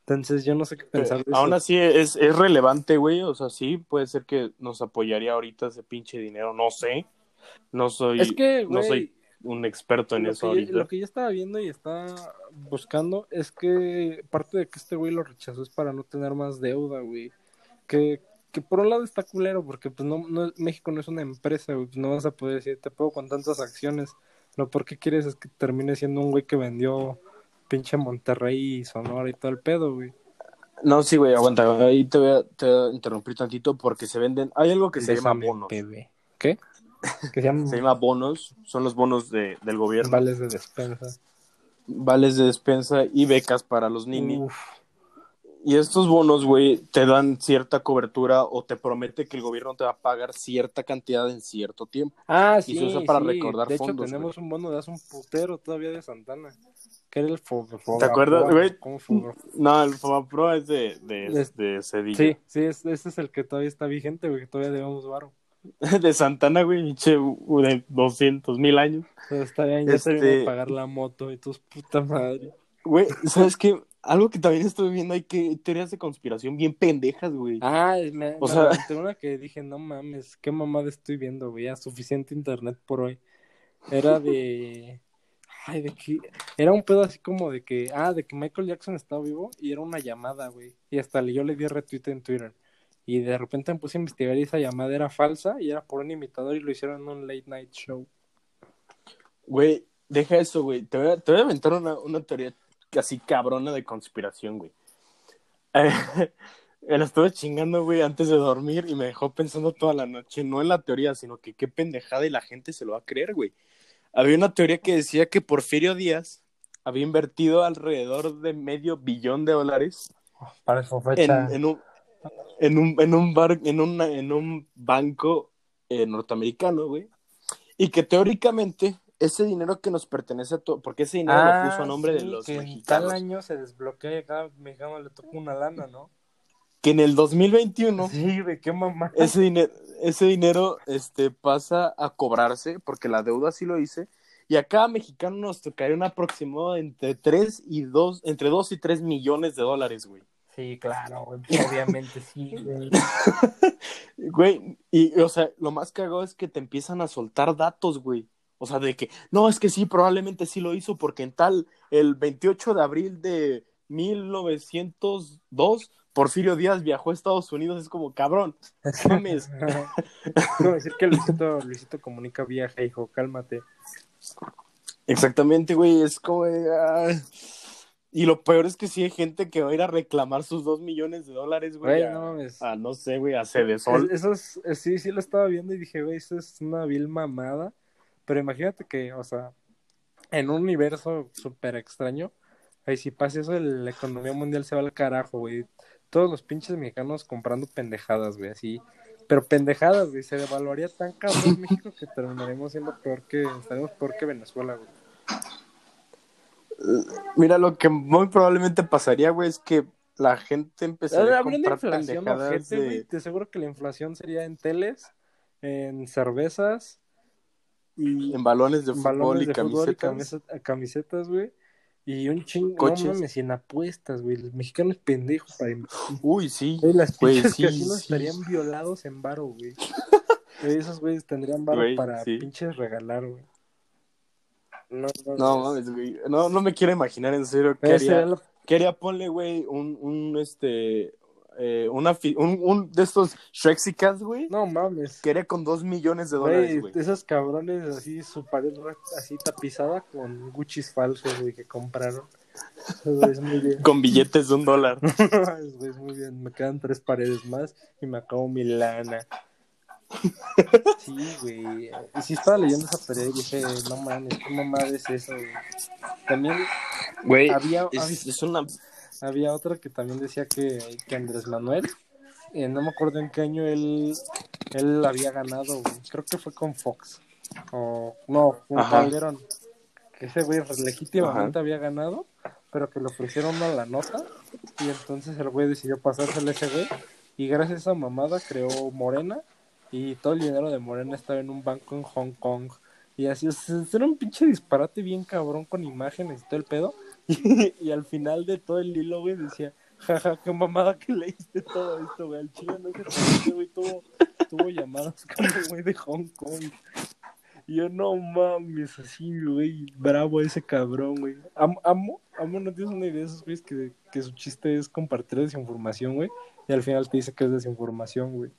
Entonces yo no sé qué pensar de Aún eso. así es, es relevante, güey. O sea, sí, puede ser que nos apoyaría ahorita ese pinche dinero. No sé. No soy, Es que, no güey, soy un experto en lo eso que, ahorita. lo que yo estaba viendo y estaba buscando es que parte de que este güey lo rechazó es para no tener más deuda, güey. Que, que por un lado está culero porque pues no, no México no es una empresa, güey. pues, no vas a poder decir, te puedo con tantas acciones. Lo por qué quieres es que termine siendo un güey que vendió pinche Monterrey y Sonora y todo el pedo, güey. No, sí, güey, aguanta. Ahí te voy, a, te voy a interrumpir tantito porque se venden. Hay algo que se llama bonos. bebé. ¿Qué? Que se llaman Se llama bonos. Son los bonos de, del gobierno. vales de despensa. Vales de despensa y becas para los. Uf, Y estos bonos, güey, te dan cierta cobertura o te promete que el gobierno te va a pagar cierta cantidad en cierto tiempo. Ah, sí, se usa para sí. recordar De hecho, fondos, tenemos un bono de hace un putero todavía de Santana. Que era el Fogaproa. ¿Te acuerdas, güey? ¿Cómo Foga- No, el FOBAPRO es de, de, Es- de Cedillo. Sí, sí, es- ese es el que todavía está vigente, güey, que todavía debemos varo. *laughs* De Santana, güey, de 200 mil años. Pero está bien, ya Este- de pagar la moto y tus puta madre. Güey, ¿sabes qué? Algo que también estuve viendo, hay que teorías de conspiración bien pendejas, güey. Ah, me, O sea- aventé una que dije, no mames, qué mamada estoy viendo, güey, ya suficiente internet por hoy. Era de... *laughs* Ay, de que... Era un pedo así como de que... Ah, de que Michael Jackson estaba vivo y era una llamada, güey. Y hasta yo le di retweet en Twitter. Y de repente me puse a investigar y esa llamada era falsa y era por un imitador y lo hicieron en un late night show. Güey, deja eso, güey. Te voy a, te voy a aventar una, una teoría así cabrona de conspiración, güey. *laughs* Eh, la estuve chingando, güey, antes de dormir y me dejó pensando toda la noche, no en la teoría, sino que qué pendejada y la gente se lo va a creer, güey. Había una teoría que decía que Porfirio Díaz había invertido alrededor de medio billón de dólares Para su en, en un en un en un bar en una, en un banco eh, norteamericano, güey. Y que teóricamente ese dinero que nos pertenece a todo, porque ese dinero lo puso a nombre de los Ah, que en tal año se desbloquea y cada mexicano le toca una lana, ¿no? que en el 2021 Sí, güey, qué mamá. ese dinero ese dinero este pasa a cobrarse porque la deuda sí lo hice y a cada mexicano nos tocaría un aproximado entre 3 y 2 entre 2 y 3 millones de dólares, güey. Sí, claro, güey, obviamente sí, güey. *laughs* Güey, y o sea, lo más cagado es que te empiezan a soltar datos, güey. O sea, de que, no, es que sí, probablemente sí lo hizo porque en tal, el 28 de abril de 1902, Porfirio Díaz viajó a Estados Unidos. Es como, cabrón, mames. *laughs* No, decir que Luisito, Luisito comunica viaja, hijo, cálmate. Exactamente, güey, es como... de, ah. Y lo peor es que sí hay gente que va a ir a reclamar sus dos millones de dólares, güey. Güey, no a, no sé, güey, a Cedesol. Es- Eso es, sí, sí lo estaba viendo y dije, güey, eso es una vil mamada. Pero imagínate que, o sea, en un universo súper extraño, ahí si pasa eso, el- la economía mundial se va al carajo, güey. Todos los pinches mexicanos comprando pendejadas, güey, así. Pero pendejadas, güey, se devaluaría tan cabrón México que terminaremos siendo peor que, estaremos peor que Venezuela, güey. Mira, lo que muy probablemente pasaría, güey, es que la gente empezaría a Habría una comprar inflación pendejadas ojete, de... güey. Te seguro que la inflación sería en teles, en cervezas y en balones de fútbol balones y de fútbol y camisetas. camisa- camisetas, güey. Y un chingo, Coches. no mames, y en apuestas, güey. Los mexicanos pendejos para Uy, sí. Güey, las Güey, pinches sí, casinos sí. estarían violados en varo, güey. *laughs* Esos güeyes tendrían varo para sí. pinches regalar, güey. No, no, No no. mames, güey. No, no me quiero imaginar en serio qué haría. lo- ¿Qué haría? Ponle, güey, un, un, este, eh, una, fi- un, un de estos Shrexicas, güey. No mames. Que haría con dos millones de dólares, Güey, güey. esos cabrones así, su pared re- así tapizada con Gucci's falsos, güey, que compraron. Muy bien. *laughs* Con billetes de un dólar. *laughs* Güeyes muy bien. Me quedan tres paredes más y me acabo mi lana. Sí, güey. Y sí estaba leyendo esa pared y dije, no mames, qué mamada es eso, güey. También Güey, Había- es, había- es una... Había otra que también decía que, que Andrés Manuel, eh, no me acuerdo en qué año él, él había ganado, güey. creo que fue con Fox, o no, con. Calderón, que ese güey legítimamente había ganado, pero que le ofrecieron a la nota, y entonces el güey decidió pasársela a ese güey, y gracias a esa mamada creó Morena, y todo el dinero de Morena estaba en un banco en Hong Kong, y así, o sea, era un pinche disparate bien cabrón con imágenes y todo el pedo, *laughs* y, al final de todo el hilo, güey, decía, jaja, qué mamada que leíste todo esto, güey. Al chile no se güey, tuvo, tuvo llamadas el güey de Hong Kong. Y yo, no mames, así, güey, bravo ese cabrón, güey. Amo, amo, amo, no tienes una idea de esos güeyes que, que su chiste es compartir desinformación, güey. Y al final te dice que es desinformación, güey.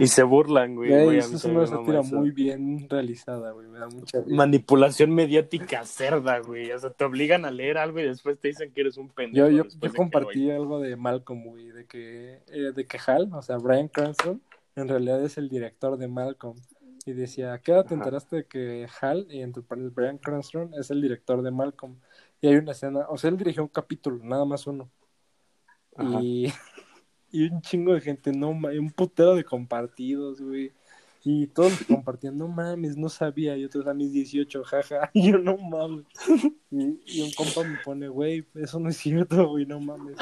Y se burlan, güey. Güey, eso es una sátira muy bien realizada, güey. Me da mucha. Manipulación mediática cerda, güey. O sea, te obligan a leer algo y después te dicen que eres un pendejo. Yo, yo, que, compartí algo de Malcolm, güey, de que, eh, de que Hal, o sea, Brian Cranston, en realidad es el director de Malcolm. Y decía, ¿qué edad te enteraste de que Hal, y entre paréntesis, Brian Cranston, es el director de Malcolm? Y hay una escena, o sea, él dirigió un capítulo, nada más uno. Ajá. Y, *laughs* y un chingo de gente, no mames, un putero de compartidos, güey. Y todos *laughs* compartían, no mames, no sabía. Y otros a mis 18, jaja. *laughs* Y yo, no mames. Y, un compa me pone, güey, eso no es cierto, güey, no mames.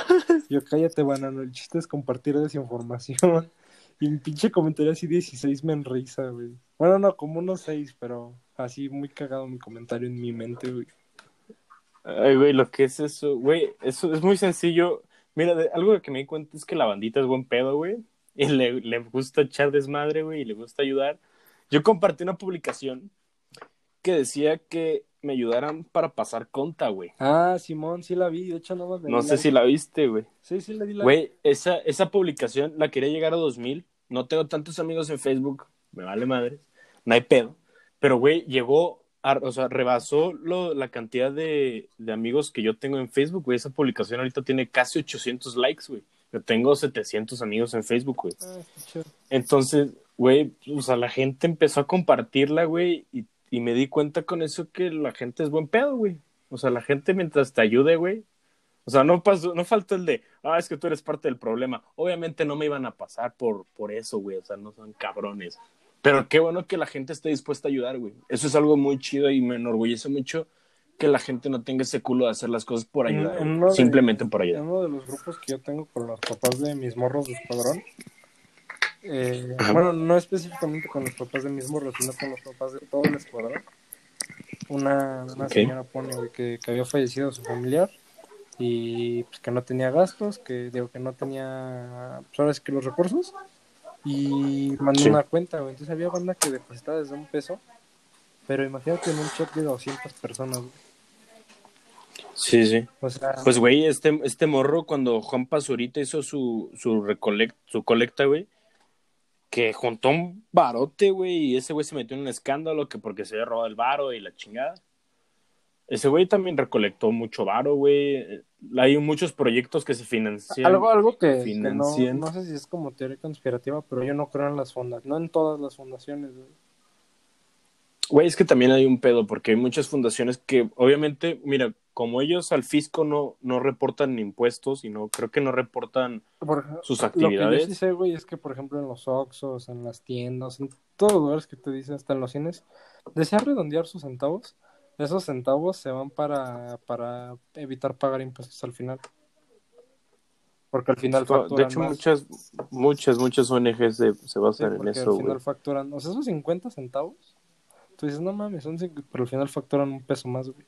Yo, cállate, banano, el chiste es compartir desinformación. *laughs* Y mi pinche comentario así 16 me enrisa, güey. Bueno, no, como unos 6, pero así muy cagado mi comentario en mi mente, güey. Ay, güey, lo que es eso, güey, eso es muy sencillo. Mira, de- algo que me di cuenta es que la bandita es buen pedo, güey. Y le, le gusta echar desmadre, güey, y le gusta ayudar. Yo compartí una publicación que decía que me ayudaran para pasar conta, güey. Ah, Simón, sí la vi, de hecho no le No sé si la viste, güey. Sí, sí le di la Güey, esa, esa publicación la quería llegar a 2000. No tengo tantos amigos en Facebook, me vale madre, no hay pedo. Pero, güey, llegó, o sea, rebasó lo- la cantidad de, de amigos que yo tengo en Facebook, güey. Esa publicación ahorita tiene casi 800 likes, güey. Yo tengo 700 amigos en Facebook, güey. Ah. Entonces, güey, o sea, la gente empezó a compartirla, güey, y, y me di cuenta con eso que la gente es buen pedo, güey. O sea, la gente mientras te ayude, güey. O sea, no pasó, no faltó el de, ah, es que tú eres parte del problema. Obviamente no me iban a pasar por, por eso, güey. O sea, no son cabrones. Pero qué bueno que la gente esté dispuesta a ayudar, güey. Eso es algo muy chido y me enorgullece mucho que la gente no tenga ese culo de hacer las cosas por ayudar. de- Simplemente por ayudar. uno de los grupos que yo tengo con los papás de mis morros de escuadrón, eh, bueno, no específicamente con los papás de mis morros, sino con los papás de todo el escuadrón, una, una señora pone que, que había fallecido su familiar y pues, que no tenía gastos, que digo que no tenía, pues ahora sí que los recursos, y mandó Sí. una cuenta, güey. entonces había banda que depositaba desde un peso, pero imagínate en un check de 200 personas, güey. Sí, sí. o sea, Pues, güey, este, este morro, cuando Juan Pazurita hizo su, su, recolect, su colecta, güey, que juntó un barote, güey, y ese güey se metió en un escándalo que porque se había robado el varo y la chingada. Ese güey también recolectó mucho varo, güey. Hay muchos proyectos que se financian. Algo, algo que, que no, sé si es como teoría conspirativa, pero yo no creo en las fundaciones, no en todas las fundaciones. güey. Güey, es que también hay un pedo, porque hay muchas fundaciones que, obviamente, mira, como ellos al fisco no, no reportan impuestos y no, creo que no reportan Por sus Lo que yo actividades. sí sé, güey, es que, por ejemplo, en los Oxxos, en las tiendas, en todos los lugares que te dicen, hasta en los cines, desea redondear sus centavos, esos centavos se van para, para evitar pagar impuestos al final. Porque al final de facturan hecho, más. muchas, muchas, muchas ONGs se, se Sí, basan en porque eso, al final facturan, o sea, esos 50 centavos, tú dices, no mames, son cinco", pero al final facturan un peso más, güey.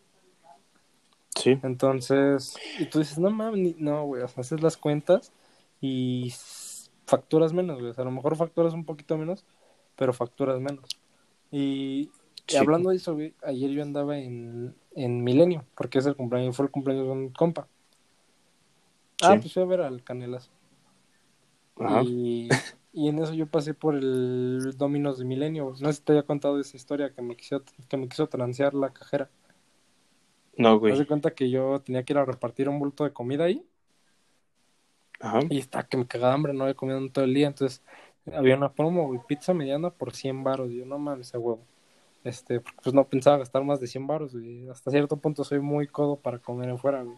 Sí. Entonces, y tú dices, no mames, ni- no, güey, o sea, haces las cuentas y facturas menos, güey. O sea, a lo mejor facturas un poquito menos, pero facturas menos. Y Sí. hablando de eso, güey, ayer yo andaba en, en Milenio, porque es el cumpleaños, fue el cumpleaños de un compa. Ah, Sí. pues fui a ver al Canelas. Ajá. Y, y en eso yo pasé por el Dominos de Milenio. No sé si te había contado esa historia que me quiso, que me quiso transear la cajera. No, güey. de cuenta que yo tenía que ir a repartir un bulto de comida ahí Ajá. y está que me cagaba hambre, no había comido en todo el día, entonces había una promo, güey, pizza mediana por 100 baros, yo no mames, a huevo. Este, pues no pensaba gastar más de 100 baros, güey. Hasta cierto punto soy muy codo para comer en fuera, güey.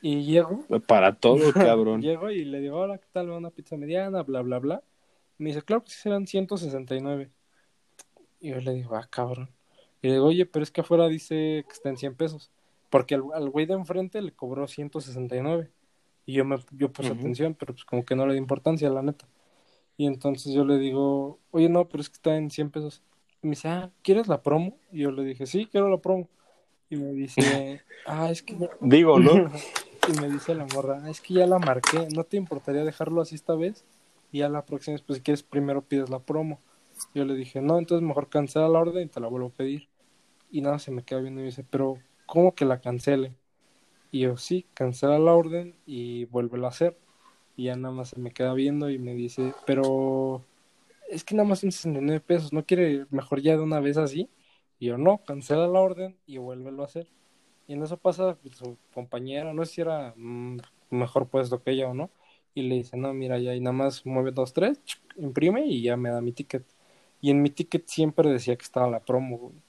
Y llego. Para todo, *laughs* cabrón. llego y le digo, hola, ¿qué tal? Una pizza mediana, bla, bla, bla. Y me dice, claro que serán 169. Y yo le digo, ah, cabrón. Y le digo, oye, pero es que afuera dice que está en 100 pesos. Porque al, al güey de enfrente le cobró 169. Y yo me yo puse atención, pero pues como que no le di importancia, la neta. Y entonces yo le digo, oye, no, pero es que está en 100 pesos. Y me dice, ah, ¿quieres la promo? Y yo le dije, sí, quiero la promo. Y me dice, *laughs* ah, es que. Digo, ¿no? *laughs* y me dice la morra, "Ah, es que ya la marqué, ¿no te importaría dejarlo así esta vez? Y ya la próxima vez, pues si quieres, primero pides la promo. Yo le dije, no, entonces mejor cancela la orden y te la vuelvo a pedir. Y nada, se me queda viendo y me dice, pero ¿cómo que la cancele? Y yo, sí, cancela la orden y vuélvela a hacer. Y ya nada más se me queda viendo y me dice, pero es que nada más son 69 pesos, ¿no quiere mejor ya de una vez así? Y yo, no, cancela la orden y vuélvelo a hacer. Y en eso pasa pues, su compañera, no sé si era mm, mejor puesto que ella o no. Y le dice, no, mira, ya, y nada más mueve dos, tres, imprime y ya me da mi ticket. Y en mi ticket siempre decía que estaba la promo, güey.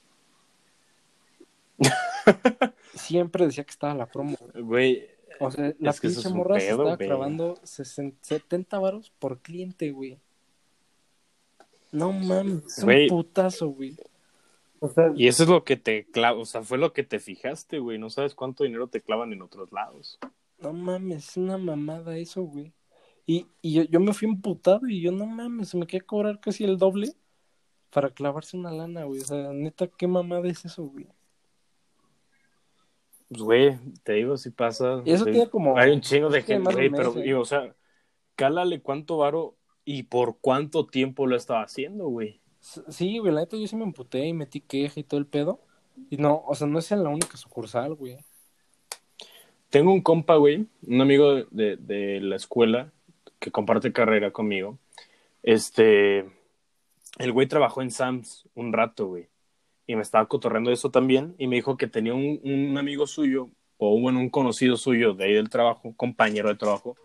*laughs* Siempre decía que estaba la promo, güey. Güey, O sea, la Es pinche morra se pedo, estaba güey. clavando 60 70 varos por cliente, güey. No mames, es un Güey. putazo, güey. O sea, y eso es lo que te clava, o sea, fue lo que te fijaste, güey. No sabes cuánto dinero te clavan en otros lados. no mames, es una mamada eso, güey. Y, y yo, yo me fui emputado y yo, no mames, se me quería cobrar casi el doble para clavarse una lana, güey. O sea, neta, ¿qué mamada es eso, güey? Pues, güey, te digo, si pasa. Y eso sí. tiene como- Hay un chingo de gente, güey, un pero, digo, o sea, cálale cuánto varo y por cuánto tiempo lo estaba haciendo, güey. Sí, güey, la neta yo sí me emputé y metí queja y todo el pedo. Y no, o sea, no es la única sucursal, güey. Tengo un compa, güey, un amigo de, de- la escuela que comparte carrera conmigo. Este, el güey trabajó en Sam's un rato, güey. Y me estaba cotorreando eso también. Y me dijo que tenía un, un amigo suyo, o bueno, un conocido suyo de ahí del trabajo, compañero de trabajo,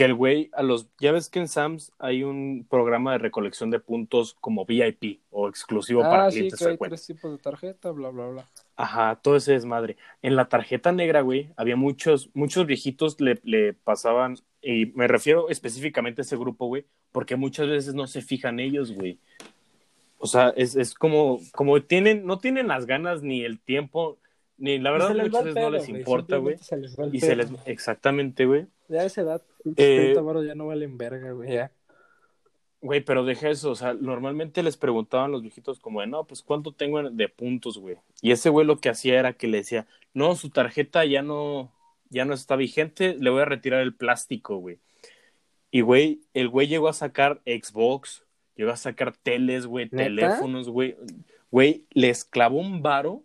que el güey a los, ya ves que en Sam's hay un programa de recolección de puntos como VIP o exclusivo para Ah, sí, clientes que hay frecuentes. tres tipos de tarjeta, bla, bla, bla. Ajá, todo ese desmadre. En la tarjeta negra, güey, había muchos, muchos viejitos le, le pasaban, y me refiero específicamente a ese grupo, güey, porque muchas veces no se fijan ellos, güey. O sea, es, es como, como tienen, no tienen las ganas ni el tiempo, ni la verdad muchas veces no les importa, güey. simplemente se les va el Y se les, exactamente, güey. Ya a esa edad, Eh, 30 varos ya no valen verga, güey, ya. Güey, pero deja eso, o sea, normalmente les preguntaban los viejitos como de, no, pues cuánto tengo de puntos, güey. Y ese güey lo que hacía era que le decía, no, su tarjeta ya no, ya no está vigente, le voy a retirar el plástico, güey. Y güey, el güey llegó a sacar Xbox, llegó a sacar teles, güey, teléfonos, güey. Güey, les clavó un varo,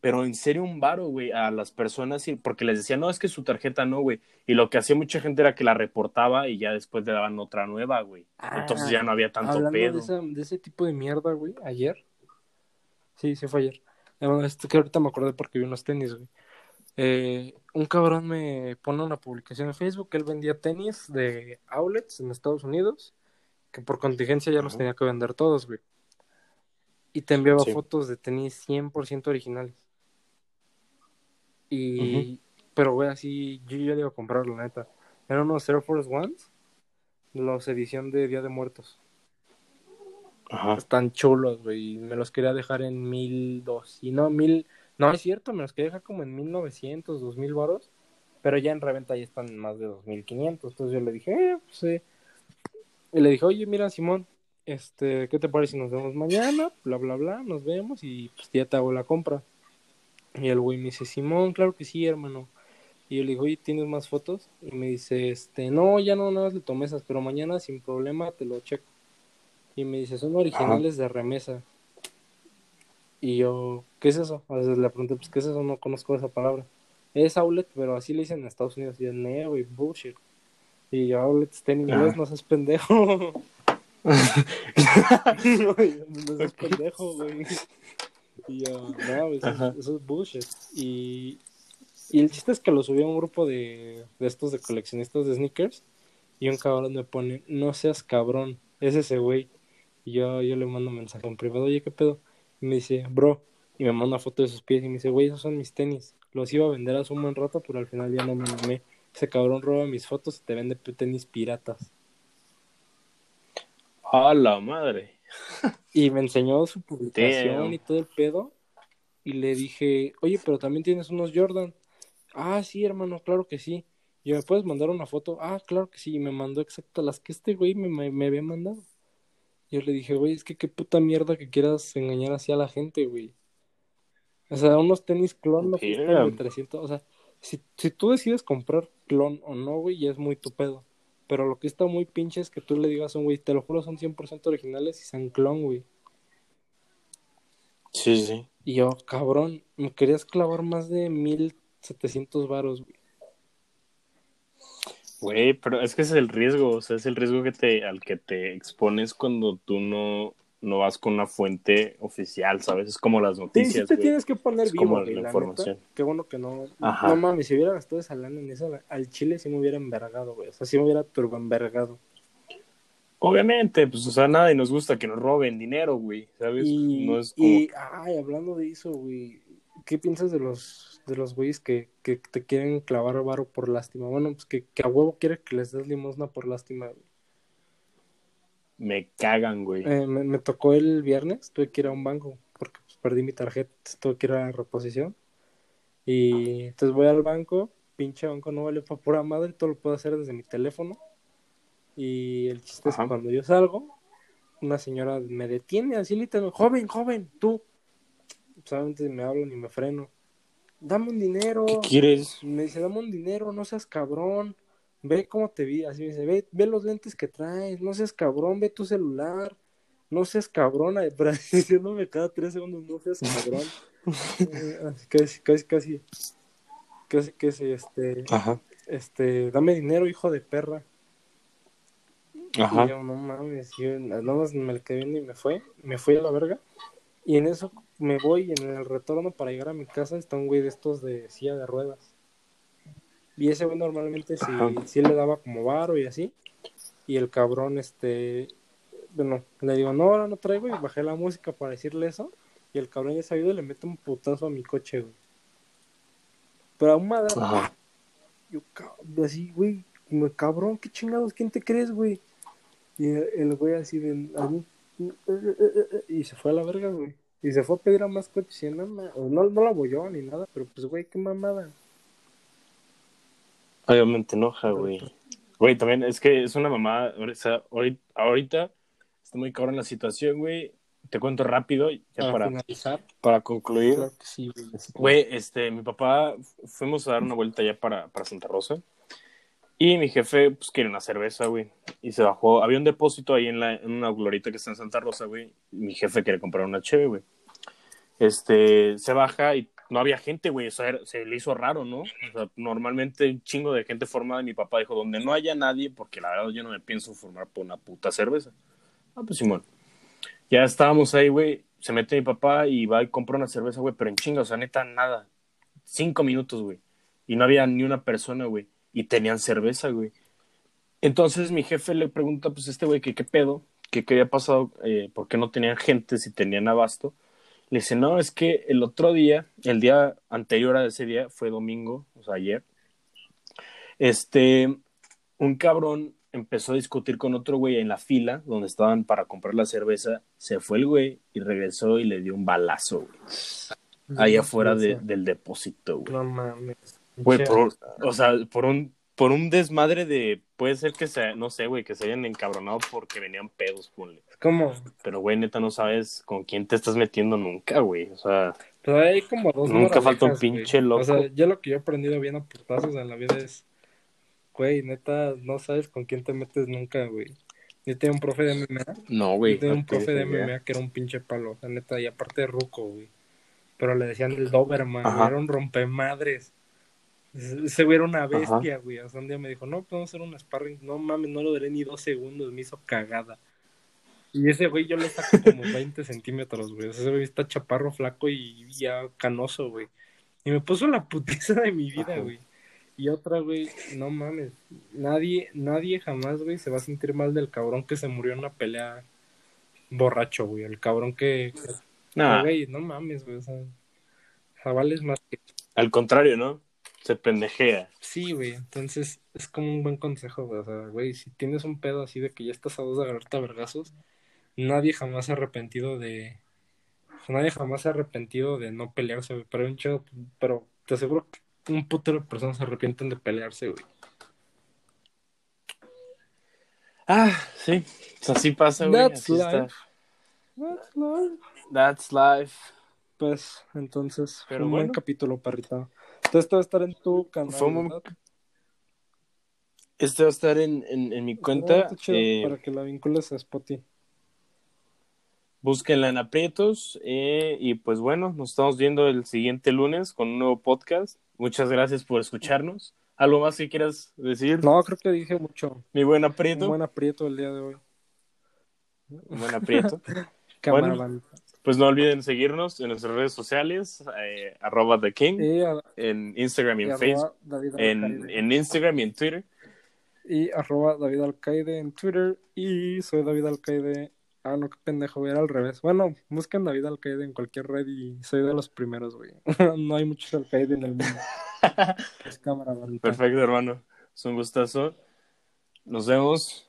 pero en serio un varo, güey, a las personas, porque les decía, no, es que su tarjeta no, güey. Y lo que hacía mucha gente era que la reportaba y ya después le daban otra nueva, güey. Entonces ya no había tanto Ah, Hablando pedo. De, esa- de ese tipo de mierda, güey, ayer. Sí, sí fue ayer. Este que ahorita me acordé porque vi unos tenis, güey. Eh, un cabrón me pone una publicación en Facebook él vendía tenis de outlets en Estados Unidos, que por contingencia ya los tenía que vender todos, güey. Y te enviaba Sí. fotos de tenis 100% originales. Y, pero güey, así yo ya le iba a comprar, la neta. Eran unos Air Force Ones, los edición de Día de Muertos. Ajá. Están chulos, güey. Me los quería dejar en mil dos. Y no, mil. No, es cierto, me los quería dejar como en mil novecientos, dos mil varos. Pero ya en reventa ya están más de dos mil quinientos. Entonces yo le dije, eh, pues sí. Y le dije, oye, mira, Simón, este, ¿qué te parece si nos vemos mañana? Bla, bla, bla, nos vemos y pues ya te hago la compra. Y el güey me dice, Simón, claro que sí, hermano. Y yo le digo, oye, ¿tienes más fotos? Y me dice, este, no, ya no, nada más le tomé esas, pero mañana sin problema te lo checo. Y me dice, son originales de remesa. Y yo, ¿qué es eso? A veces le pregunté, pues, ¿qué es eso? No conozco esa palabra. Es outlet, pero así le dicen en Estados Unidos. Y yo, no, güey, bullshit. Y yo, outlet está en inglés, Ajá. no seas pendejo. *laughs* *laughs* no, no seas pendejo, güey. Y yo, no, eso, Ajá. es- eso es bullshit. Y, y el chiste es que lo subí a un grupo de, de estos de coleccionistas de sneakers. Y un cabrón me pone, no seas cabrón, es ese güey. Y yo, yo le mando un mensaje en privado, oye, ¿qué pedo? Y me dice, bro, y me manda una foto de sus pies y me dice, güey, esos son mis tenis. Los iba a vender hace un buen rato, pero al final ya no me animé. Ese cabrón roba mis fotos y te vende tenis piratas. A la madre. Y me enseñó su publicación Damn. y todo el pedo. Y le dije, oye, pero también tienes unos Jordan. Ah, sí, hermano, claro que sí. Y me puedes mandar una foto. Ah, claro que sí. Y me mandó exacto las que este güey me, me, me había mandado. Yo le dije, güey, es que qué puta mierda que quieras engañar así a la gente, güey. O sea, unos tenis clon no cuestan de 300. O sea, si, si tú decides comprar clon o no, güey, ya es muy tu pedo. Pero lo que está muy pinche es que tú le digas a un güey, te lo juro, son 100% originales y son clon, güey. Sí, sí. Y yo, cabrón, me querías clavar más de 1700 varos, güey. Güey, pero es que ese es el riesgo, o sea, es el riesgo que te, al que te expones cuando tú no, no vas con una fuente oficial, ¿sabes? Es como las Sí, sí noticias, te güey. tienes que poner Es vivo, como güey, la la información. neta. Qué bueno que no. Ajá. No mames, si hubiera gastado esa lana en eso, al chile sí me hubiera envergado, güey. O sea, sí me hubiera turbo envergado. Obviamente, pues, o sea, nadie nos gusta que nos roben dinero, güey, ¿sabes? Y, no es como... y, ay, hablando de eso, güey, ¿qué piensas de los de los güeyes que, que te quieren clavar varo por lástima? Bueno, pues que, que a huevo quiere que les des limosna por lástima, güey. Me cagan, güey. Eh, me, me tocó el viernes, tuve que ir a un banco porque pues, perdí mi tarjeta, tuve que ir a la reposición. Y entonces voy al banco, pinche banco no vale para pura madre, todo lo puedo hacer desde mi teléfono. Y el chiste es que cuando yo salgo, una señora me detiene así literal, joven, joven, tú. Solamente me hablan y me freno. Dame un dinero. ¿Qué quieres? Me dice, dame un dinero, no seas cabrón. Ve cómo te vi. Así me dice, ve, ve los lentes que traes, no seas cabrón, ve tu celular. No seas cabrón, ay, *laughs* pero diciéndome cada tres segundos, no seas cabrón. *laughs* Eh, casi, casi, casi, casi, casi, este, Ajá, este, dame dinero, hijo de perra. Y ajá. yo, no mames, yo nada más me le quedé viendo y me fue, me fui a la verga. Y en eso me voy y en el retorno para llegar a mi casa está un güey de estos de silla de ruedas. Y ese güey normalmente sí, sí le daba como varo y así. Y el cabrón, este, bueno, le digo, no, ahora no traigo y bajé la música para decirle eso. Y el cabrón ya sabido le mete un putazo a mi coche, güey. Pero a un madre, Ajá. yo, así, güey, como, cabrón, qué chingados, ¿quién te crees, güey? Y el, el güey así de, a mí, eh, eh, eh, y se fue a la verga, güey. Y se fue a pedir a más coches y no, ma- no, no la bolló ni nada, pero pues, güey, qué mamada. Obviamente enoja, güey. Güey, también es que es una mamada. O sea, ahorita, ahorita está muy cabrón la situación, güey. Te cuento rápido, ya Para para, finalizar, para concluir. claro que sí, güey. Güey, este, mi papá, fuimos a dar una vuelta ya para, para Santa Rosa. Y mi jefe, pues, quiere una cerveza, güey. Y se bajó. Había un depósito ahí en, la, en una glorita que está en Santa Rosa, güey. Y mi jefe quiere comprar una cheve, güey. Este, se baja y no había gente, güey. O sea, se le hizo raro, ¿no? O sea, normalmente un chingo de gente formada. Y mi papá dijo, donde no haya nadie, porque la verdad yo no me pienso formar por una puta cerveza. Ah, pues Simón. Ya estábamos ahí, güey. Se mete mi papá y va y compra una cerveza, güey. Pero en chinga, o sea, neta, nada. Cinco minutos, güey. Y no había ni una persona, güey. Y tenían cerveza, güey. Entonces mi jefe le pregunta, pues, este güey, que qué pedo, que qué había pasado, eh, por qué no tenían gente si tenían abasto. Le dice, no, es que el otro día, el día anterior a ese día, fue domingo, o sea, ayer, este, un cabrón empezó a discutir con otro güey en la fila donde estaban para comprar la cerveza. Se fue el güey y regresó y le dio un balazo, güey. Ahí afuera de- del depósito, güey. No mames. Güey, por, o sea, por un, por un desmadre de, puede ser que se, no sé, güey, que se hayan encabronado porque venían pedos, ponle. ¿Cómo? Pero, güey, neta, no sabes con quién te estás metiendo nunca, güey. O sea, Pero hay como dos Nunca falta un güey. pinche loco. O sea, yo lo que yo he aprendido bien a putazos en la vida es, güey, neta, no sabes con quién te metes nunca, güey. Yo tenía un profe de MMA, no, yo güey. tenía un profe de idea. MMA que era un pinche palo, sea, neta, y aparte de ruco, güey. Pero le decían el Doberman, güey, era un rompemadres. Ese güey era una bestia, güey. O sea, un día me dijo, no, podemos hacer un sparring. No mames, no lo duré ni dos segundos, me hizo cagada. Y ese güey yo le saco como 20 centímetros, güey. O sea, ese güey está chaparro, flaco y ya canoso, güey. Y me puso la putiza de mi vida, Ajá. güey. Y otra, güey, no mames. Nadie, nadie jamás, güey, se va a sentir mal del cabrón que se murió en una pelea borracho, güey. El cabrón que, Nah, Güey, no mames, güey. O sea, vales más que. al contrario, ¿no? Se pendejea. Sí, güey. Entonces es como un buen consejo, güey. O sea, güey, si tienes un pedo así de que ya estás a dos de agarrarte a vergazos, nadie jamás se ha arrepentido de. nadie jamás se ha arrepentido de no pelearse, güey. Pero, un chido- pero te aseguro que un putero de personas se arrepienten de pelearse, güey. Ah, sí. Pues así pasa, güey. That's Así está. life. That's life. That's life. Pues, entonces, Pero fue un buen capítulo, parrita. Entonces, esto va a estar en tu canal. Fue. Este va a estar en, en, en mi Ah, cuenta. eh, para que la vincules a Spotify. Búsquenla en aprietos. eh, y pues bueno, nos estamos viendo el siguiente lunes con un nuevo podcast. Muchas gracias por escucharnos. ¿Algo más que quieras decir? No, creo que dije mucho. Mi buen Un aprieto. buen aprieto el día de hoy. Un buen aprieto. *laughs* Bueno. pues no olviden seguirnos en nuestras redes sociales. eh, arroba The King. Y, a- En Instagram y y en Facebook. En, en Instagram y en Twitter. Y arroba David Alcaide en Twitter. Y soy David Alcaide. Ah, no, qué pendejo, era al revés. Bueno, busquen David Alcaide en cualquier red y soy de los primeros, güey. *laughs* no hay muchos Alcaide en el mundo. *laughs* Pues cámara. Perfecto, hermano. Es un gustazo. Nos vemos.